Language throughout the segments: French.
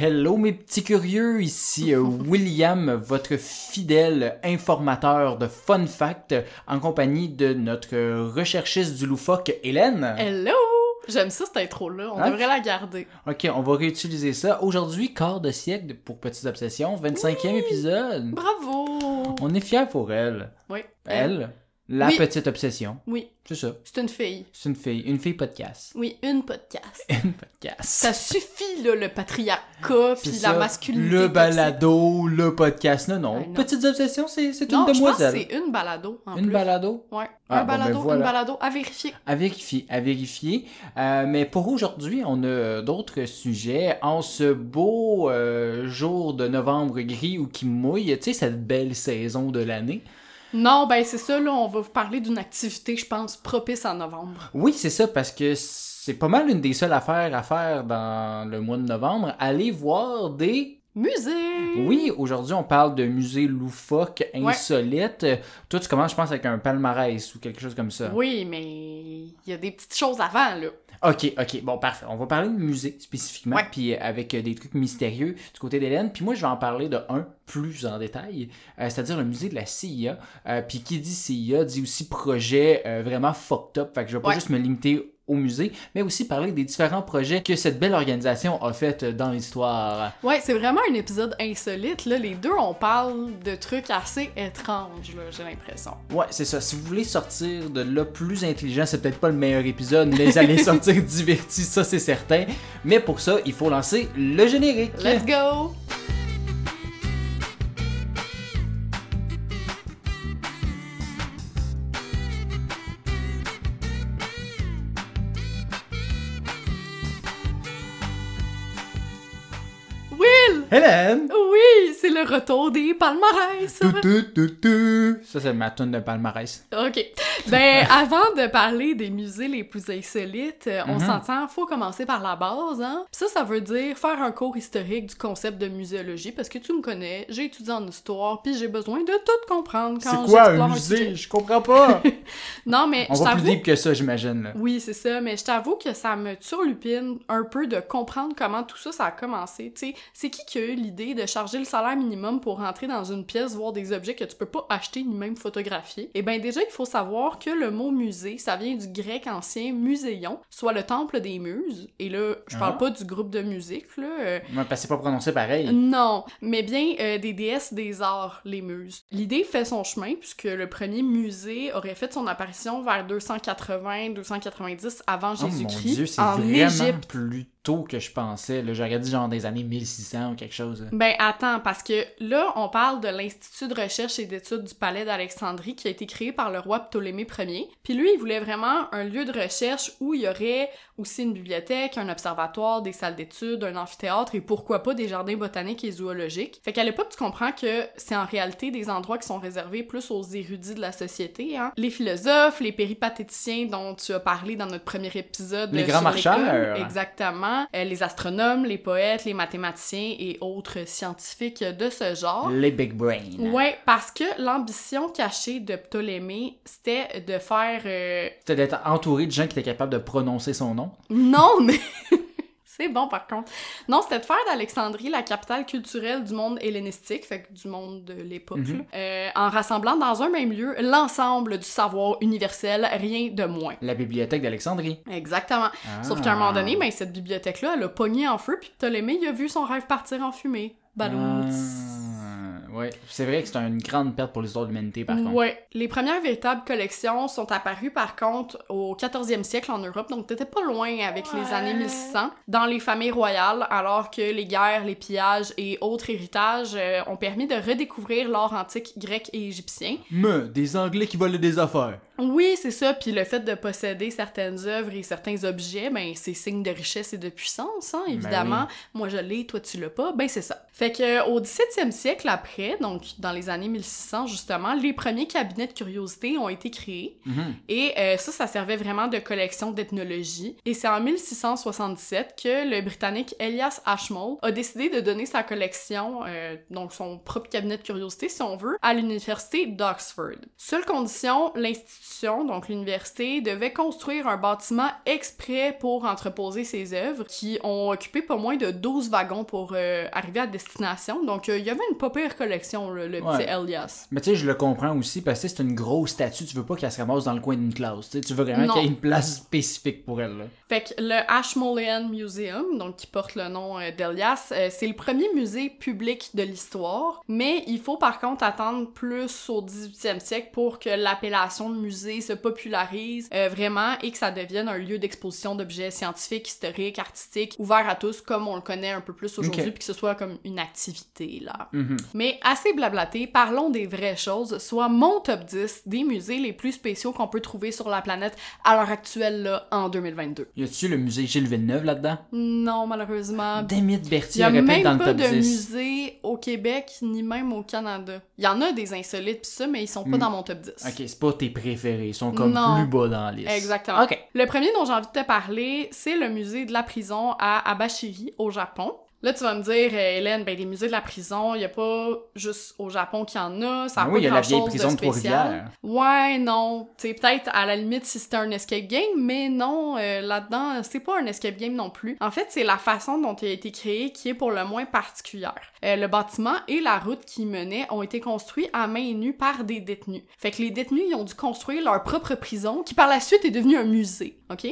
Hello mes petits curieux, ici euh, William, votre fidèle informateur de fun fact, en compagnie de notre recherchiste du loufoque, Hélène. Hello! J'aime ça cette intro-là, on Hein? devrait la garder. Ok, on va réutiliser ça. Aujourd'hui, quart de siècle pour Petites Obsessions, 25e épisode. Bravo! On est fiers pour elle. Oui. Elle, la Oui. petite obsession. Oui, C'est ça. c'est une fille. C'est une fille. Une fille podcast. Oui, une podcast. Une podcast. Ça suffit, là, le patriarcat puis la masculinité. Le toxique. balado, le podcast. Non, non. Non. Petites Obsessions, c'est une Non, je pense que demoiselle. c'est une balado, en Une plus. balado? Ouais. Ah, un bon, ben balado, voilà. une balado à vérifier. À vérifier, à vérifier. Euh, mais pour aujourd'hui, on a d'autres sujets. En ce beau euh, jour de novembre gris ou qui mouille, tu sais, cette belle saison de l'année. Non, ben c'est ça, là, on va vous parler d'une activité, je pense, propice en novembre. Oui, c'est ça, parce que c'est pas mal une des seules affaires à faire dans le mois de novembre. Aller voir des... Musée! Oui, aujourd'hui, on parle de musées loufoques, insolites. Toi, tu commences, je pense, avec un palmarès ou quelque chose comme ça. Oui, mais il y a des petites choses avant, là. Ok, ok, bon, parfait. On va parler de musée spécifiquement, Ouais. puis euh, avec euh, des trucs mystérieux du côté d'Hélène. Puis moi, je vais en parler de un plus en détail, euh, c'est-à-dire le musée de la CIA. Euh, puis qui dit CIA dit aussi projet euh, vraiment fucked up. Fait que je vais pas Ouais. juste me limiter au musée, mais aussi parler des différents projets que cette belle organisation a fait euh, dans l'histoire. Ouais, c'est vraiment un épisode insolite, là. Les deux, on parle de trucs assez étranges, j'ai l'impression. Ouais, c'est ça. Si vous voulez sortir de là plus intelligent, c'est peut-être pas le meilleur épisode, mais vous allez sortir diverti, ça c'est certain. Mais pour ça, il faut lancer le générique. Let's go! Will! Hélène! Oui, c'est le retour des palmarès! Ça, c'est ma tune de palmarès. Ok. Ben, avant de parler des musées les plus insolites, euh, on Mhm. s'entend, faut commencer par la base, hein. Puis ça, ça veut dire faire un cours historique du concept de muséologie, parce que tu me connais, j'ai étudié en histoire, puis j'ai besoin de tout comprendre quand C'est quoi un musée? Je comprends pas! Non, mais On je va plus deep que ça, j'imagine. là. Oui, c'est ça, mais je t'avoue que ça me turlupine un peu de comprendre comment tout ça, ça a commencé. Tu sais, c'est qui qui a eu l'idée de charger le salaire minimum pour rentrer dans une pièce, voir des objets que tu peux pas acheter ni même photographier? Eh bien, déjà, il faut savoir que le mot musée, ça vient du grec ancien muséon, soit le temple des muses. Et là, je parle Ah. pas du groupe de musique, là. euh, Ouais, parce que c'est pas prononcé pareil. non, mais bien euh, des déesses des arts, les muses. L'idée fait son chemin puisque le premier musée aurait fait son apparition vers 280-290 avant Oh mon Jésus-Christ dieu, c'est en vraiment Égypte. plus tôt que je pensais. J'aurais dit genre des années 1600 ou quelque chose. là. Ben attends, parce que là, on parle de l'Institut de recherche et d'études du Palais d'Alexandrie qui a été créé par le roi Ptolémée Ier. Puis lui, il voulait vraiment un lieu de recherche où il y aurait aussi une bibliothèque, un observatoire, des salles d'études, un amphithéâtre et pourquoi pas des jardins botaniques et zoologiques. Fait qu'à l'époque, tu comprends que c'est en réalité des endroits qui sont réservés plus aux érudits de la société, hein. Les philosophes, les péripatéticiens dont tu as parlé dans notre premier épisode. Les grands marcheurs. Exactement. Euh, les astronomes, les poètes, les mathématiciens et autres scientifiques de ce genre. Les big brains. Ouais, parce que l'ambition cachée de Ptolémée, c'était de faire... euh, C'était d'être entouré de gens qui étaient capables de prononcer son nom. Non, mais... C'est bon par contre. Non, c'était de faire d'Alexandrie la capitale culturelle du monde hellénistique, fait que du monde de l'époque, Mhm. euh, en rassemblant dans un même lieu l'ensemble du savoir universel, rien de moins. La bibliothèque d'Alexandrie. Exactement. Sauf qu'à un moment donné, ben, cette bibliothèque-là, elle a pogné en feu, puis Ptolémée, il a vu son rêve partir en fumée. Balloons. Ah, ouais, c'est vrai que c'est une grande perte pour l'histoire de l'humanité par contre. Ouais. Les premières véritables collections sont apparues par contre au 14e siècle en Europe, donc t'étais pas loin avec les années 1600, dans les familles royales, alors que les guerres, les pillages et autres héritages euh, ont permis de redécouvrir l'art antique grec et égyptien. Me, des Anglais qui volaient des affaires. Oui, c'est ça, puis le fait de posséder certaines œuvres et certains objets, ben c'est signe de richesse et de puissance, hein, évidemment. Moi je l'ai, toi tu l'as pas, ben c'est ça. Fait que au 17e siècle après, donc dans les années 1600 justement, les premiers cabinets de curiosité ont été créés. Mhm. Et euh, ça, ça servait vraiment de collection d'ethnologie. Et c'est en 1677 que le Britannique Elias Ashmole a décidé de donner sa collection, euh, donc son propre cabinet de curiosité, si on veut, à l'université d'Oxford. Seule condition, l'institution l'institution, donc l'université, devait construire un bâtiment exprès pour entreposer ses œuvres, qui ont occupé pas moins de 12 wagons pour euh, arriver à destination. Donc, euh, il y avait une pas pire collection, le, le Ouais. petit Elias. Mais tu sais, je le comprends aussi parce que c'est une grosse statue, tu veux pas qu'elle se ramasse dans le coin d'une classe. tu sais, Tu veux vraiment qu'il y ait une place spécifique pour elle. Là. Fait que le Ashmolean Museum, donc qui porte le nom euh, d'Elias, euh, c'est le premier musée public de l'histoire, mais il faut par contre attendre plus au 18e siècle pour que l'appellation de musée se popularise euh, vraiment et que ça devienne un lieu d'exposition d'objets scientifiques, historiques, artistiques, ouvert à tous comme on le connaît un peu plus aujourd'hui, puis que ce soit comme une activité là. Mhm. Mais assez blablaté, parlons des vraies choses, soit mon top 10 des musées les plus spéciaux qu'on peut trouver sur la planète à l'heure actuelle là en 2022. Y a-tu le musée Gilles Villeneuve là-dedans? Non, malheureusement. Demi Il Berthier y a aurait pu être même dans le pas de 10. musée au Québec, ni même au Canada. Il y en a des insolites pis ça, mais ils sont pas Mm. dans mon top 10. Ok, c'est pas tes préférés, ils sont comme Non. plus bas dans la liste. Exactement. Ok. Le premier dont j'ai envie de te parler, c'est le musée de la prison à Abashiri, au Japon. Là, tu vas me dire, euh, Hélène, ben, les musées de la prison, il y a pas juste au Japon qu'il y en a, ça a Ah pas oui, il y a la vieille prison de spécial. Trois-Rivières. Ouais, non. Tu sais, peut-être à la limite si c'était un escape game, mais non, euh, là-dedans, c'est pas un escape game non plus. En fait, c'est la façon dont il a été créé qui est pour le moins particulière. Euh, le bâtiment et la route qui y menait ont été construits à main nue par des détenus. Fait que les détenus, ils ont dû construire leur propre prison, qui par la suite est devenue un musée, ok?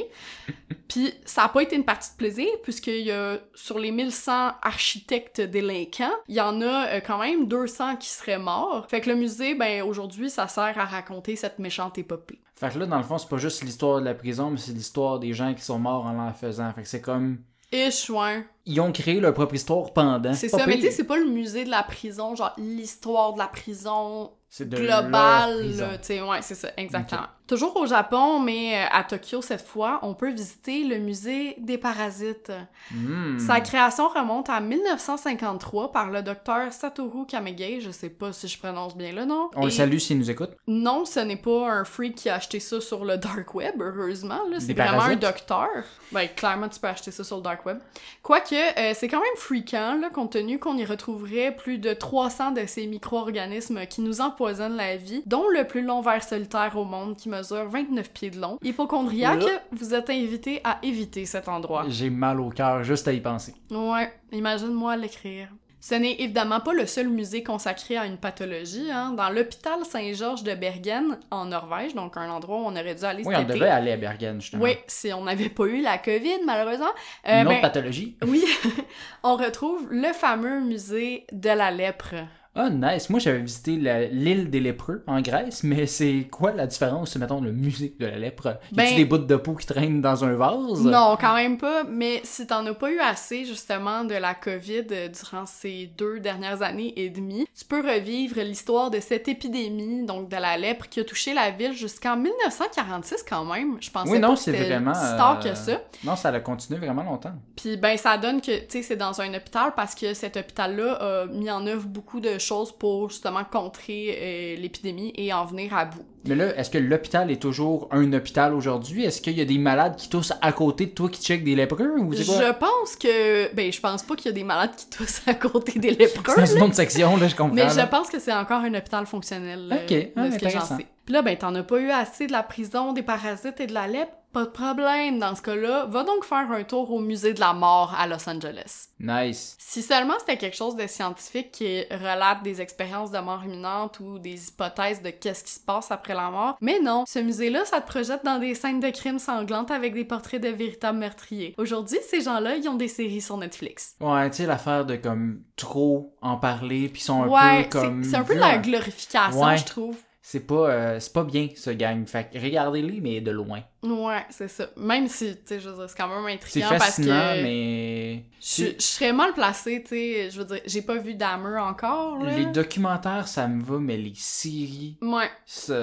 Puis ça a pas été une partie de plaisir, puisqu'il y a, sur les 1100 architectes délinquants, il y en a euh, quand même 200 qui seraient morts. Fait que le musée, ben aujourd'hui, ça sert à raconter cette méchante épopée. Fait que là, dans le fond, c'est pas juste l'histoire de la prison, mais c'est l'histoire des gens qui sont morts en l'en faisant. Fait que c'est comme. Ish, ouais. Ils ont créé leur propre histoire pendant. C'est ça, mais tu sais, c'est pas le musée de la prison, genre l'histoire de la prison C'est de leur globale, tu sais, ouais, c'est ça, exactement. Toujours au Japon, mais euh, à Tokyo cette fois, on peut visiter le musée des parasites. Hmm. Sa création remonte à 1953 par le docteur Satoru Kamege, je sais pas si je prononce bien le nom. On le salue s'il nous écoute. Non, ce n'est pas un freak qui a acheté ça sur le dark web, heureusement, c'est vraiment parasites? un docteur. Ben, clairement, tu peux acheter ça sur le dark web. Quoique, euh, c'est quand même freakant, là, compte tenu qu'on y retrouverait plus de 300 de ces micro-organismes qui nous empoisonnent la vie, dont le plus long ver solitaire au monde qui mesure 29 pieds de long. Hypochondriaque, Là. vous êtes invité à éviter cet endroit. J'ai mal au cœur juste à y penser. Ouais, imagine-moi l'écrire. Ce n'est évidemment pas le seul musée consacré à une pathologie. Hein. Dans l'hôpital Saint-Georges de Bergen, en Norvège, donc un endroit où on aurait dû aller Oui, on été. devait aller à Bergen, justement. Oui, si on n'avait pas eu la COVID, malheureusement. Euh, Une autre ben, pathologie. oui, on retrouve le fameux musée de la lèpre. Ah, nice. Moi, j'avais visité l'île des lépreux en Grèce, mais c'est quoi la différence, mettons, le musée de la lèpre? Y Ben- des bouts de peau qui traînent dans un vase? Non, quand même pas, mais si t'en as pas eu assez, justement, de la COVID euh, durant ces deux dernières années et demie, tu peux revivre l'histoire de cette épidémie, donc de la lèpre, qui a touché la ville jusqu'en 1946 quand même. Je pensais Oui, non, pas que vraiment. si tard euh, que ça. Non, ça a continué vraiment longtemps. Puis ben ça donne que tu sais c'est dans un hôpital parce que cet hôpital-là a mis en œuvre beaucoup de choses pour justement contrer euh, l'épidémie et en venir à bout. Mais là, est-ce que l'hôpital est toujours un hôpital aujourd'hui? Est-ce qu'il y a des malades qui toussent à côté de toi qui checkent des lépreux? Ou quoi? Je pense que ben je pense pas qu'il y a des malades qui toussent à côté des lépreux. C'est dans une autre section, là, je comprends. Mais je pense que c'est encore un hôpital fonctionnel. Ok, euh, ah, de ce que j'en sais. Puis là, ben, t'en as pas eu assez de la prison, des parasites et de la lèpre? Pas de problème. Dans ce cas-là, va donc faire un tour au musée de la mort à Los Angeles. Nice. Si seulement c'était quelque chose de scientifique qui relate des expériences de mort imminente ou des hypothèses de qu'est-ce qui se passe après la mort, mais non, ce musée-là, ça te projette dans des scènes de crimes sanglantes avec des portraits de véritables meurtriers. Aujourd'hui, ces gens-là, ils ont des séries sur Netflix. Ouais, tu sais, l'affaire de comme trop en parler, puis ils sont un ouais, peu comme. c'est c'est un peu de la glorification, Ouais. je trouve. C'est pas, euh, c'est pas bien, ce gang. Fait que regardez-les, mais de loin. Ouais, c'est ça. Même si, tu sais, je veux dire, c'est quand même C'est intriguant parce fascinant, que mais. je, je serais mal placée, tu sais. Je veux dire, j'ai pas vu Dahmer encore, là. Les documentaires, ça me va, mais les séries, Ouais. ça,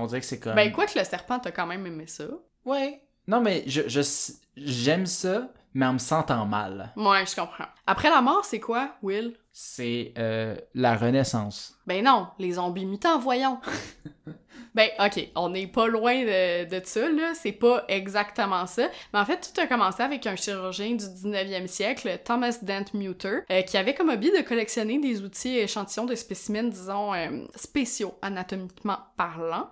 on dirait que c'est comme. Ben, quoi que le serpent, t'as quand même aimé ça. Ouais. Non, mais je, je, j'aime ça, mais en me sentant mal. Ouais, je comprends. Après la mort, c'est quoi, Will? C'est euh, la Renaissance. Ben non, les zombies mutants, voyons. ben, ok, on n'est pas loin de, de ça, là. C'est pas exactement ça. Mais en fait, tout a commencé avec un chirurgien du 19e siècle, Thomas Dent Muter, euh, qui avait comme hobby de collectionner des outils et échantillons de spécimens, disons, euh, spéciaux, anatomiquement parlant.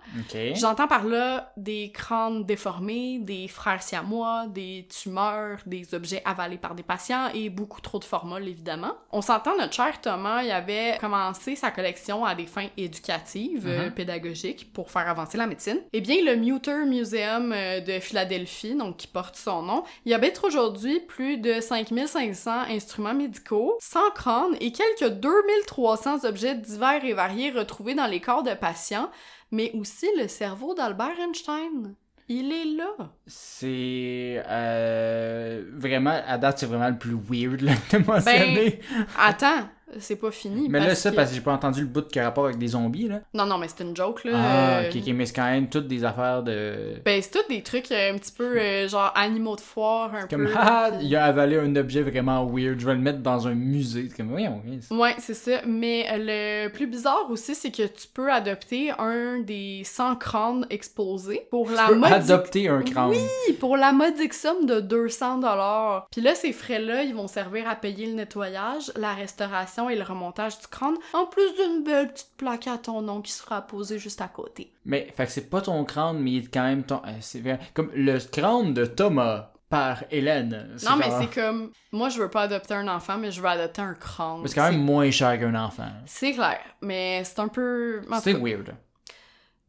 J'entends par là des crânes déformés, des frères siamois, des tumeurs, des objets avalés par des patients et beaucoup trop de formules, évidemment. On s'entend, notre cher Thomas, il avait commencé sa collection à des fins éducatives, euh, pédagogiques, pour faire avancer la médecine. Eh bien, le Muter Museum euh, de Philadelphie, donc qui porte son nom, il habite aujourd'hui plus de 5500 instruments médicaux, 100 crânes et quelques 2300 objets divers et variés retrouvés dans les corps de patients, mais aussi le cerveau d'Albert Einstein. Il est là. C'est euh, vraiment, à date, c'est vraiment le plus weird là, de mentionner. Attends, c'est pas fini. mais là, ça, que- parce que j'ai pas entendu le bout qui a rapport avec des zombies, là. Non, non, mais c'est une joke, là. Ah, ok, ok, mais c'est quand même toutes des affaires de. Ben, c'est tous des trucs euh, un petit peu, euh, genre, animaux de foire, un Comme, peu. ah, puis- il a avalé un objet vraiment weird, je vais le mettre dans un musée. C'est comme, voyons, oui, c'est- Ouais, c'est ça. Mais euh, le plus bizarre aussi, c'est que tu peux adopter un des 100 crânes exposés pour la peux modique- adopter un crâne. Oui, pour la modique somme de 200 dollars. Puis là, ces frais-là, ils vont servir à payer le nettoyage, la restauration et le remontage du crâne, en plus d'une belle petite plaque à ton nom qui sera posée juste à côté. Mais, fait que c'est pas ton crâne, mais il est quand même ton. euh. Comme le crâne de Thomas par Hélène. Non, mais c'est comme... Moi, je veux pas adopter un enfant, mais je veux adopter un crâne. C'est quand même moins cher qu'un enfant. C'est clair, mais c'est un peu... C'est weird.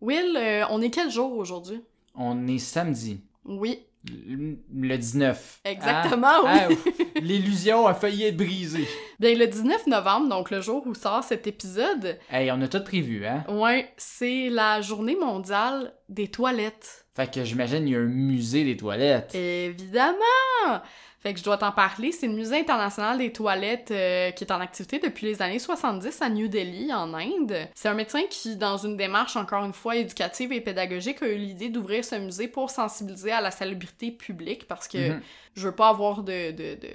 Will, euh, on est quel jour aujourd'hui? On est samedi. Oui, Le le 19. exactement, Ah, oui. ah, L'illusion a failli être brisée. Bien, le 19 novembre, donc le jour où sort cet épisode, Hey, on a tout prévu, hein? ouais, c'est la journée mondiale des toilettes. Fait que j'imagine il y a un musée des toilettes. Évidemment! Fait que je dois t'en parler. C'est le Musée international des toilettes euh, qui est en activité depuis les années 70 à New Delhi, en Inde. C'est un médecin qui, dans une démarche encore une fois éducative et pédagogique, a eu l'idée d'ouvrir ce musée pour sensibiliser à la salubrité publique parce que Mhm. je veux pas avoir de... de, de-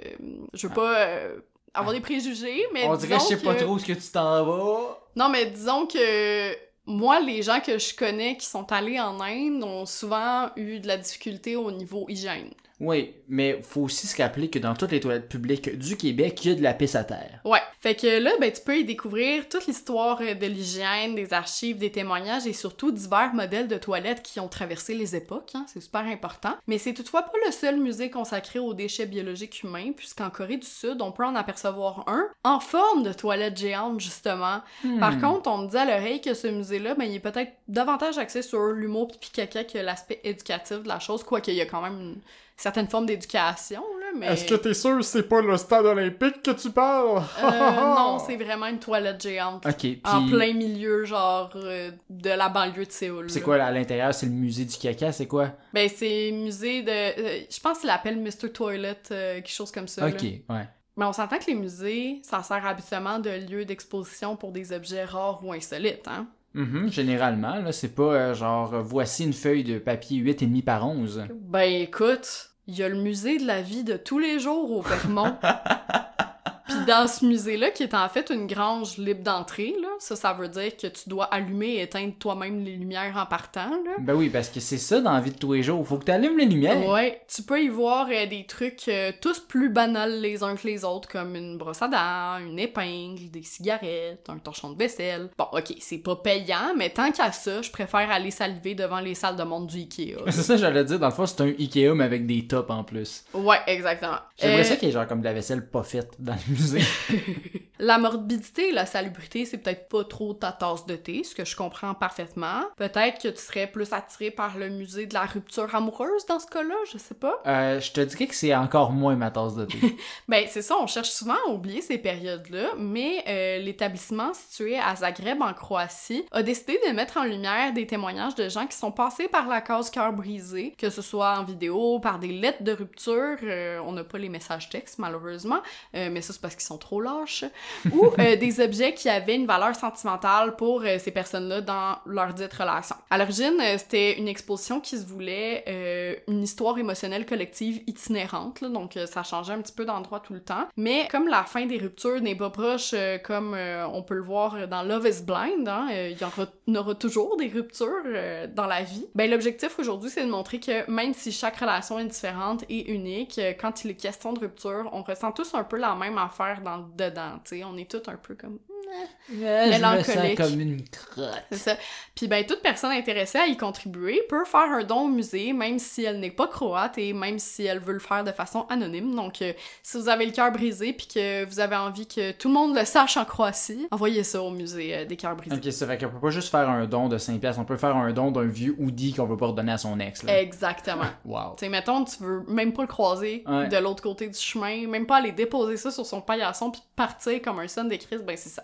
je veux pas euh, avoir des préjugés, mais On dirait, je sais pas trop ce que tu t'en vas. non, mais disons que moi, les gens que je connais qui sont allés en Inde ont souvent eu de la difficulté au niveau hygiène. Oui, mais faut aussi se rappeler que dans toutes les toilettes publiques du Québec, il y a de la pisse à terre. Ouais. Fait que là, ben, tu peux y découvrir toute l'histoire euh, de l'hygiène, des archives, des témoignages et surtout divers modèles de toilettes qui ont traversé les époques. Hein, c'est super important. Mais c'est toutefois pas le seul musée consacré aux déchets biologiques humains, puisqu'en Corée du Sud, on peut en apercevoir un en forme de toilette géante, justement. Par Hmm. contre, on me dit à l'oreille que ce musée-là, ben, il est peut-être davantage axé sur l'humour pipi caca que l'aspect éducatif de la chose, quoique il y a quand même une certaine forme d'éducation, là, mais... t'es sûr que c'est pas le stade olympique que tu parles? Euh, non, c'est vraiment une toilette géante. Ok, puis En plein milieu, genre, euh, de la banlieue de Séoul. c'est quoi là, à l'intérieur? C'est le musée du caca, c'est quoi? Ben, c'est musée de... euh, je pense qu'il l'appelle Mr. Toilet, euh, quelque chose comme ça. Ok, là. ouais. Mais on s'entend que les musées, ça sert habituellement de lieu d'exposition pour des objets rares ou insolites, hein? Mhm, généralement, là, c'est pas euh, genre voici une feuille de papier 8,5 par 11. Ben écoute, il y a le musée de la vie de tous les jours au Vermont. Dans ce musée-là, qui est en fait une grange libre d'entrée, là, ça, ça veut dire que tu dois allumer et éteindre toi-même les lumières en partant, là. Ben oui, parce que c'est ça dans la vie de tous les jours. Faut que tu allumes les lumières. Ouais, tu peux y voir euh, des trucs euh, tous plus banals les uns que les autres, comme une brosse à dents, une épingle, des cigarettes, un torchon de vaisselle. Bon, ok, c'est pas payant, mais tant qu'à ça, je préfère aller saliver devant les salles de monde du Ikea. C'est ça, j'allais dire. Dans le fond, c'est un Ikea, mais avec des tops en plus. ouais, exactement. J'aimerais Euh, ça qu'il y ait genre comme de la vaisselle pas faite dans le musée. La morbidité et la salubrité, c'est peut-être pas trop ta tasse de thé, ce que je comprends parfaitement. Peut-être que tu serais plus attiré par le musée de la rupture amoureuse dans ce cas-là, je sais pas. Euh, je te dirais que c'est encore moins ma tasse de thé. Ben, c'est ça, on cherche souvent à oublier ces périodes-là, mais euh, l'établissement situé à Zagreb, en Croatie, a décidé de mettre en lumière des témoignages de gens qui sont passés par la case cœur brisé, que ce soit en vidéo, par des lettres de rupture, euh, on n'a pas les messages textes, malheureusement, mais ça, c'est parce qu'ils sont trop lâches, ou euh, des objets qui avaient une valeur sentimentale pour euh, ces personnes-là dans leur dite relation. À l'origine, euh, c'était une exposition qui se voulait une histoire émotionnelle collective itinérante, donc ça changeait un petit peu d'endroit tout le temps. Mais comme la fin des ruptures n'est pas proche, comme on peut le voir dans Love is Blind, hein, il y y aura toujours des ruptures dans la vie. Ben l'objectif aujourd'hui, c'est de montrer que même si chaque relation est différente et unique, quand il est question de rupture, on ressent tous un peu la même affaire dans le dedans, tu sais, on est tous un peu comme je me sens Mélancolique. comme une crotte. c'est ça. Puis ben toute personne intéressée à y contribuer peut faire un don au musée, même si elle n'est pas croate et même si elle veut le faire de façon anonyme. Donc euh, si vous avez le cœur brisé puis que vous avez envie que tout le monde le sache en Croatie, envoyez ça au musée euh, des cœurs brisés. Ok, ça fait qu'on peut pas juste faire un don de 5 pièces, on peut faire un don d'un vieux hoodie qu'on veut pas redonner à son ex. Là. Exactement. Wow. Tu sais, mettons, tu veux même pas le croiser Ouais. de l'autre côté du chemin, même pas aller déposer ça sur son paillasson puis partir comme un son de Christ, ben c'est ça.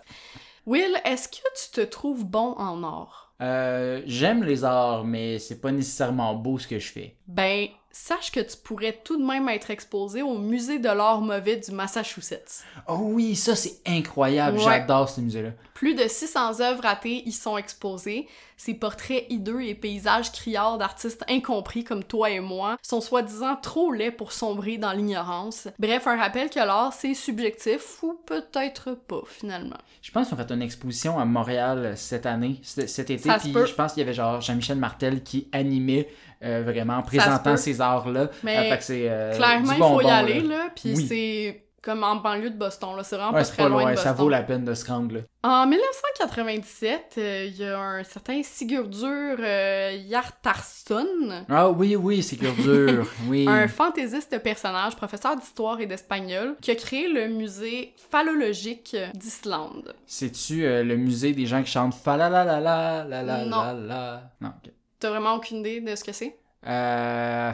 Will, est-ce que tu te trouves bon en or? Euh, J'aime les arts, mais c'est pas nécessairement beau ce que je fais. Ben, sache que tu pourrais tout de même être exposé au musée de l'art mauvais du Massachusetts. Oh oui, ça c'est incroyable, Ouais. j'adore ce musée-là. Plus de 600 œuvres ratées y sont exposées. Ces portraits hideux et paysages criards d'artistes incompris comme toi et moi sont soi-disant trop laids pour sombrer dans l'ignorance. Bref, un rappel que l'art, c'est subjectif ou peut-être pas, finalement. Je pense qu'ils ont fait une exposition à Montréal cette année, cet été, puis je pense qu'il y avait genre Jean-Michel Martel qui animait euh, vraiment, se présentant ces arts-là. Mais Euh, fait que c'est, euh, Clairement, il faut y aller, là. là, puis Oui. c'est comme en banlieue de Boston, là. C'est vraiment Ouais, pas très pas loin loin, de ça Boston. vaut la peine de se rendre là. En 1997, euh, il y a un certain Sigurdur Hjartarson, Ah oui, oui, c'est que dur, oui. un fantaisiste personnage, professeur d'histoire et d'espagnol, qui a créé le musée phallologique d'Islande. C'est-tu euh, le musée des gens qui chantent fa la la la la Non. Non. T'as vraiment aucune idée de ce que c'est? Euh...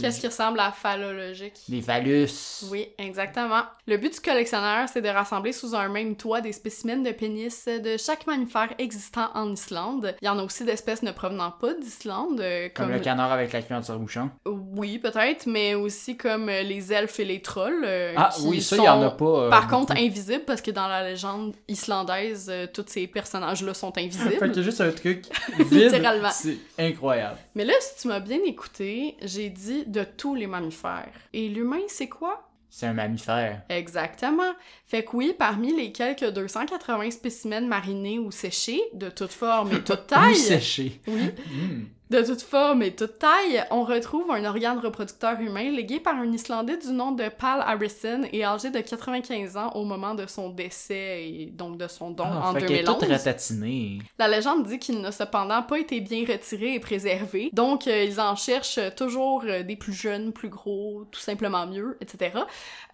Qu'est-ce qui ressemble à phallologique? Les phallus. Oui, exactement. Le but du collectionneur, c'est de rassembler sous un même toit des spécimens de pénis de chaque mammifère existant en Islande. Il y en a aussi d'espèces ne provenant pas d'Islande, euh, Comme, comme... le canard avec la queue en tire-bouchon. Oui, peut-être, mais aussi comme euh, les elfes et les trolls. euh, Ah qui oui, ça, il y en a pas. euh, Par beaucoup. contre, invisibles, parce que dans la légende islandaise, euh, tous ces personnages-là sont Fait invisibles. y a juste un truc vide. Littéralement. C'est incroyable. Mais là, si tu m'as bien écouté, j'ai dit de tous les mammifères. Et l'humain, c'est quoi? C'est un mammifère. Exactement. Fait que oui, parmi les quelques 280 spécimens marinés ou séchés, de toute forme et toute Ou taille, séché. oui, Hmm. De toute forme et toute taille, on retrouve un organe reproducteur humain légué par un Islandais du nom de Pal Harrison et âgé de 95 ans au moment de son décès et donc de son don Ah, en fait qu'elle est 2011. toute ratatinée. La légende dit qu'il n'a cependant pas été bien retiré et préservé, donc euh, ils en cherchent toujours euh, des plus jeunes, plus gros, tout simplement mieux, etc.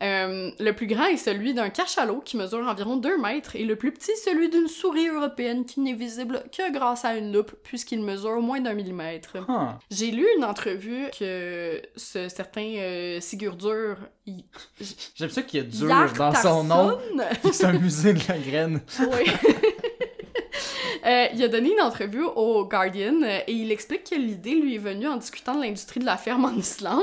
Euh, le plus grand est celui d'un cachalot qui mesure environ 2 mètres et le plus petit celui d'une souris européenne qui n'est visible que grâce à une loupe puisqu'il mesure moins d'un millimètre. Ah. J'ai lu une entrevue que ce certain euh, Sigurdur il- J'aime ça qu'il y a dur dans son nom. C'est un musée de la graine. oui. Euh, il a donné une entrevue au Guardian euh, et il explique que l'idée lui est venue en discutant de l'industrie de la ferme en Islande.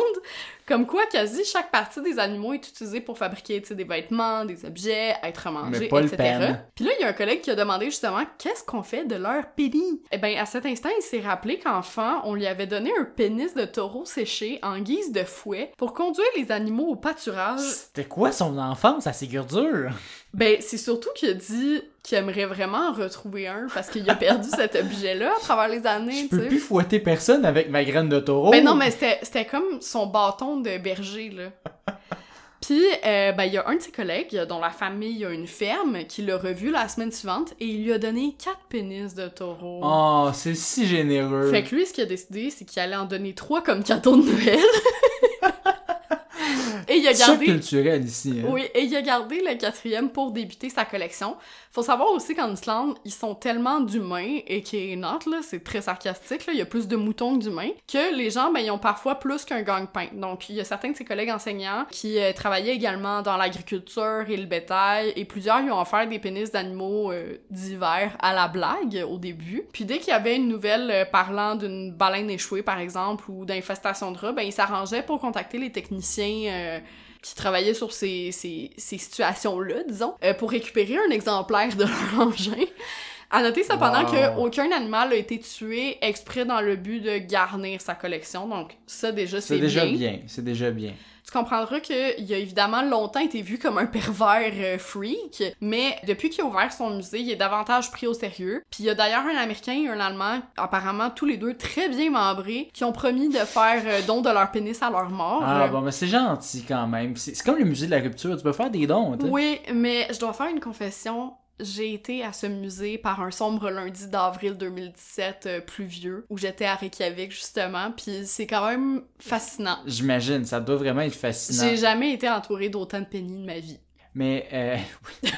Comme quoi, quasi chaque partie des animaux est utilisée pour fabriquer des vêtements, des objets, être mangés, Mais pas le etc. Puis là, il y a un collègue qui a demandé justement qu'est-ce qu'on fait de leur pénis? Eh bien, à cet instant, il s'est rappelé qu'enfant, on lui avait donné un pénis de taureau séché en guise de fouet pour conduire les animaux au pâturage. C'était quoi son enfance à Sigurdur? Ben, c'est surtout qu'il a dit qu'il aimerait vraiment en retrouver un parce qu'il a perdu cet objet-là à travers les années, Je peux plus fouetter personne avec ma graine de taureau. Ben non, mais c'était c'était comme son bâton de berger, là. Puis, euh, ben, il y a un de ses collègues, dont la famille a une ferme, qui l'a revu la semaine suivante et il lui a donné quatre pénis de taureau. Oh, c'est si généreux. Fait que lui, ce qu'il a décidé, c'est qu'il allait en donner trois comme cadeau de Noël. et il a gardé... culturel ici. hein. Oui, et il a gardé le quatrième pour débuter sa collection. Faut savoir aussi qu'en Islande, ils sont tellement d'humains, et qui est not, là, c'est très sarcastique, là, il y a plus de moutons que d'humains, que les gens, ben, ils ont parfois plus qu'un gang-pain. Donc, il y a certains de ses collègues enseignants qui euh, travaillaient également dans l'agriculture et le bétail, et plusieurs lui ont offert des pénis d'animaux euh, divers à la blague au début. Puis dès qu'il y avait une nouvelle euh, parlant d'une baleine échouée, par exemple, ou d'infestation de rats, ben, il s'arrangeait pour contacter les techniciens euh, qui travaillaient sur ces, situations-là, disons, euh, pour récupérer un exemplaire de leur engin. À noter cependant Wow. qu'aucun animal a été tué exprès dans le but de garnir sa collection, donc ça déjà c'est C'est déjà bien. bien. C'est déjà bien. Tu comprendras qu'il a évidemment longtemps été vu comme un pervers euh, freak, mais depuis qu'il a ouvert son musée, il est davantage pris au sérieux. Puis il y a d'ailleurs un Américain et un Allemand, apparemment tous les deux très bien membrés, qui ont promis de faire euh, don de leur pénis à leur mort. Ah bon, mais c'est gentil quand même. C'est comme le musée de la rupture. Tu peux faire des dons. Oui, mais je dois faire une confession. J'ai été à ce musée par un sombre lundi d'avril 2017 euh, pluvieux, où j'étais à Reykjavik justement, puis c'est quand même fascinant. J'imagine, ça doit vraiment être fascinant. J'ai jamais été entourée d'autant de pénis de ma vie. Mais, euh, oui.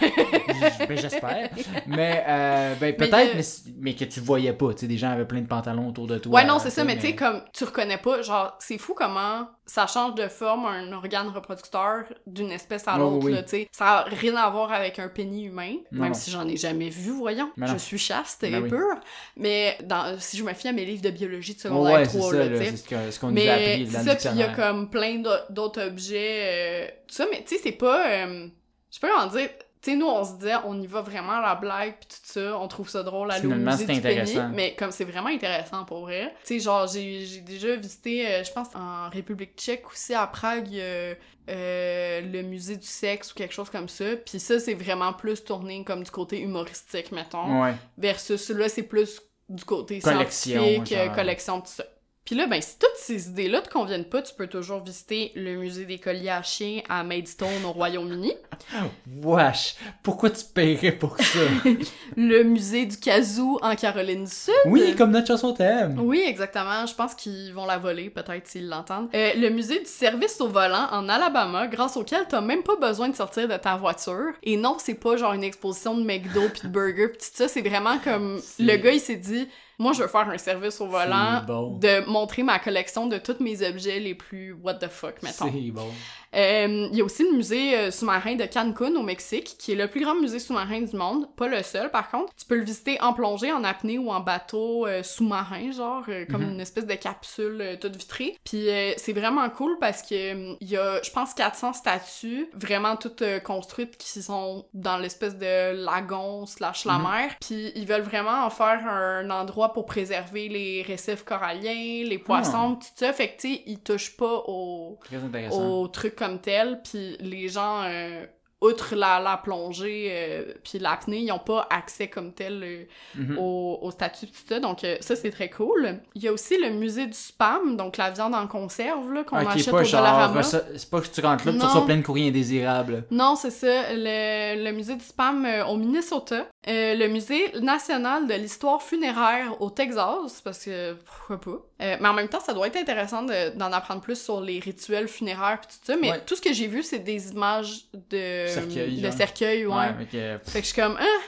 ben, j'espère. Mais, euh, ben, peut-être, mais, que tu voyais pas. Tu sais, des gens avaient plein de pantalons autour de toi. Ouais, non, c'est ça, mais tu sais, comme tu reconnais pas, genre, c'est fou comment ça change de forme un organe reproducteur d'une espèce à l'autre, oui, tu sais. Ça a rien à voir avec un pénis humain, Non, même non. si j'en ai jamais vu, voyons. Mais je non. suis chaste Ben et oui. pure. Mais dans, si je me fie à mes livres de biologie de secondaire ouais, c'est 3, ça, là, tu sais. c'est ce qu'on nous a appris c'est ça, puis il y a comme plein d'au- d'autres objets, euh, tout ça, mais tu sais, c'est pas... euh, je sais pas comment dire... Tu sais, nous, on se disait, on y va vraiment à la blague, puis tout ça, on trouve ça drôle, musée c'est du pénis, mais comme c'est vraiment intéressant pour vrai. Tu sais, genre, j'ai j'ai déjà visité, euh, je pense, en République tchèque aussi, à Prague, a, euh, le musée du sexe ou quelque chose comme ça, puis ça, c'est vraiment plus tourné comme du côté humoristique, mettons, Ouais. versus là, c'est plus du côté Collection, scientifique, euh, genre. collection, tout ça. Puis là, ben, si toutes ces idées-là te conviennent pas, tu peux toujours visiter le musée des colliers à chiens à Maidstone au Royaume-Uni, Wesh, pourquoi tu paierais pour ça? le musée du kazoo en Caroline du Sud. oui, comme notre chanson thème. Oui, exactement. Je pense qu'ils vont la voler, peut-être, s'ils l'entendent. Euh, le musée du service au volant en Alabama, grâce auquel t'as même pas besoin de sortir de ta voiture. Et non, c'est pas genre une exposition de McDo pis de burger pis tout ça. C'est vraiment comme... Le gars, il s'est dit... Moi, je veux faire un service au volant, bon. de montrer ma collection de tous mes objets les plus what the fuck, mettons. C'est bon. Euh, il y a aussi le musée euh, sous-marin de Cancun au Mexique, qui est le plus grand musée sous-marin du monde. Pas le seul, par contre. Tu peux le visiter en plongée, en apnée ou en bateau euh, sous-marin, genre, euh, comme Mhm. une espèce de capsule toute vitrée. Puis c'est vraiment cool parce que il y a, je pense, 400 statues, vraiment toutes construites, qui sont dans l'espèce de lagon slash la Mhm. mer. Puis ils veulent vraiment en faire un endroit pour préserver les récifs coralliens, les poissons, tout ça. Fait que, tu sais, ils touchent pas aux Très intéressant. Comme tel, puis les gens, euh, outre la, la plongée euh, puis l'apnée, ils ont pas accès comme tel euh, Mhm. au, au statut tout ça, donc euh, ça c'est très cool. Il y a aussi le musée du spam, donc la viande en conserve là, qu'on Ok, achète pas au genre, Dollarama. c'est pas que tu rentres là tu reçois plein de courriers indésirables. Non, c'est ça, le, le musée du spam au Minnesota, le musée national de l'histoire funéraire au Texas, parce que pourquoi pas. Euh, mais en même temps, ça doit être intéressant de- d'en apprendre plus sur les rituels funéraires pis tout ça, mais Ouais. tout ce que j'ai vu, c'est des images de Cercueil, de genre. cercueil, ouais. Ouais, ok. Fait que je suis comme, hein?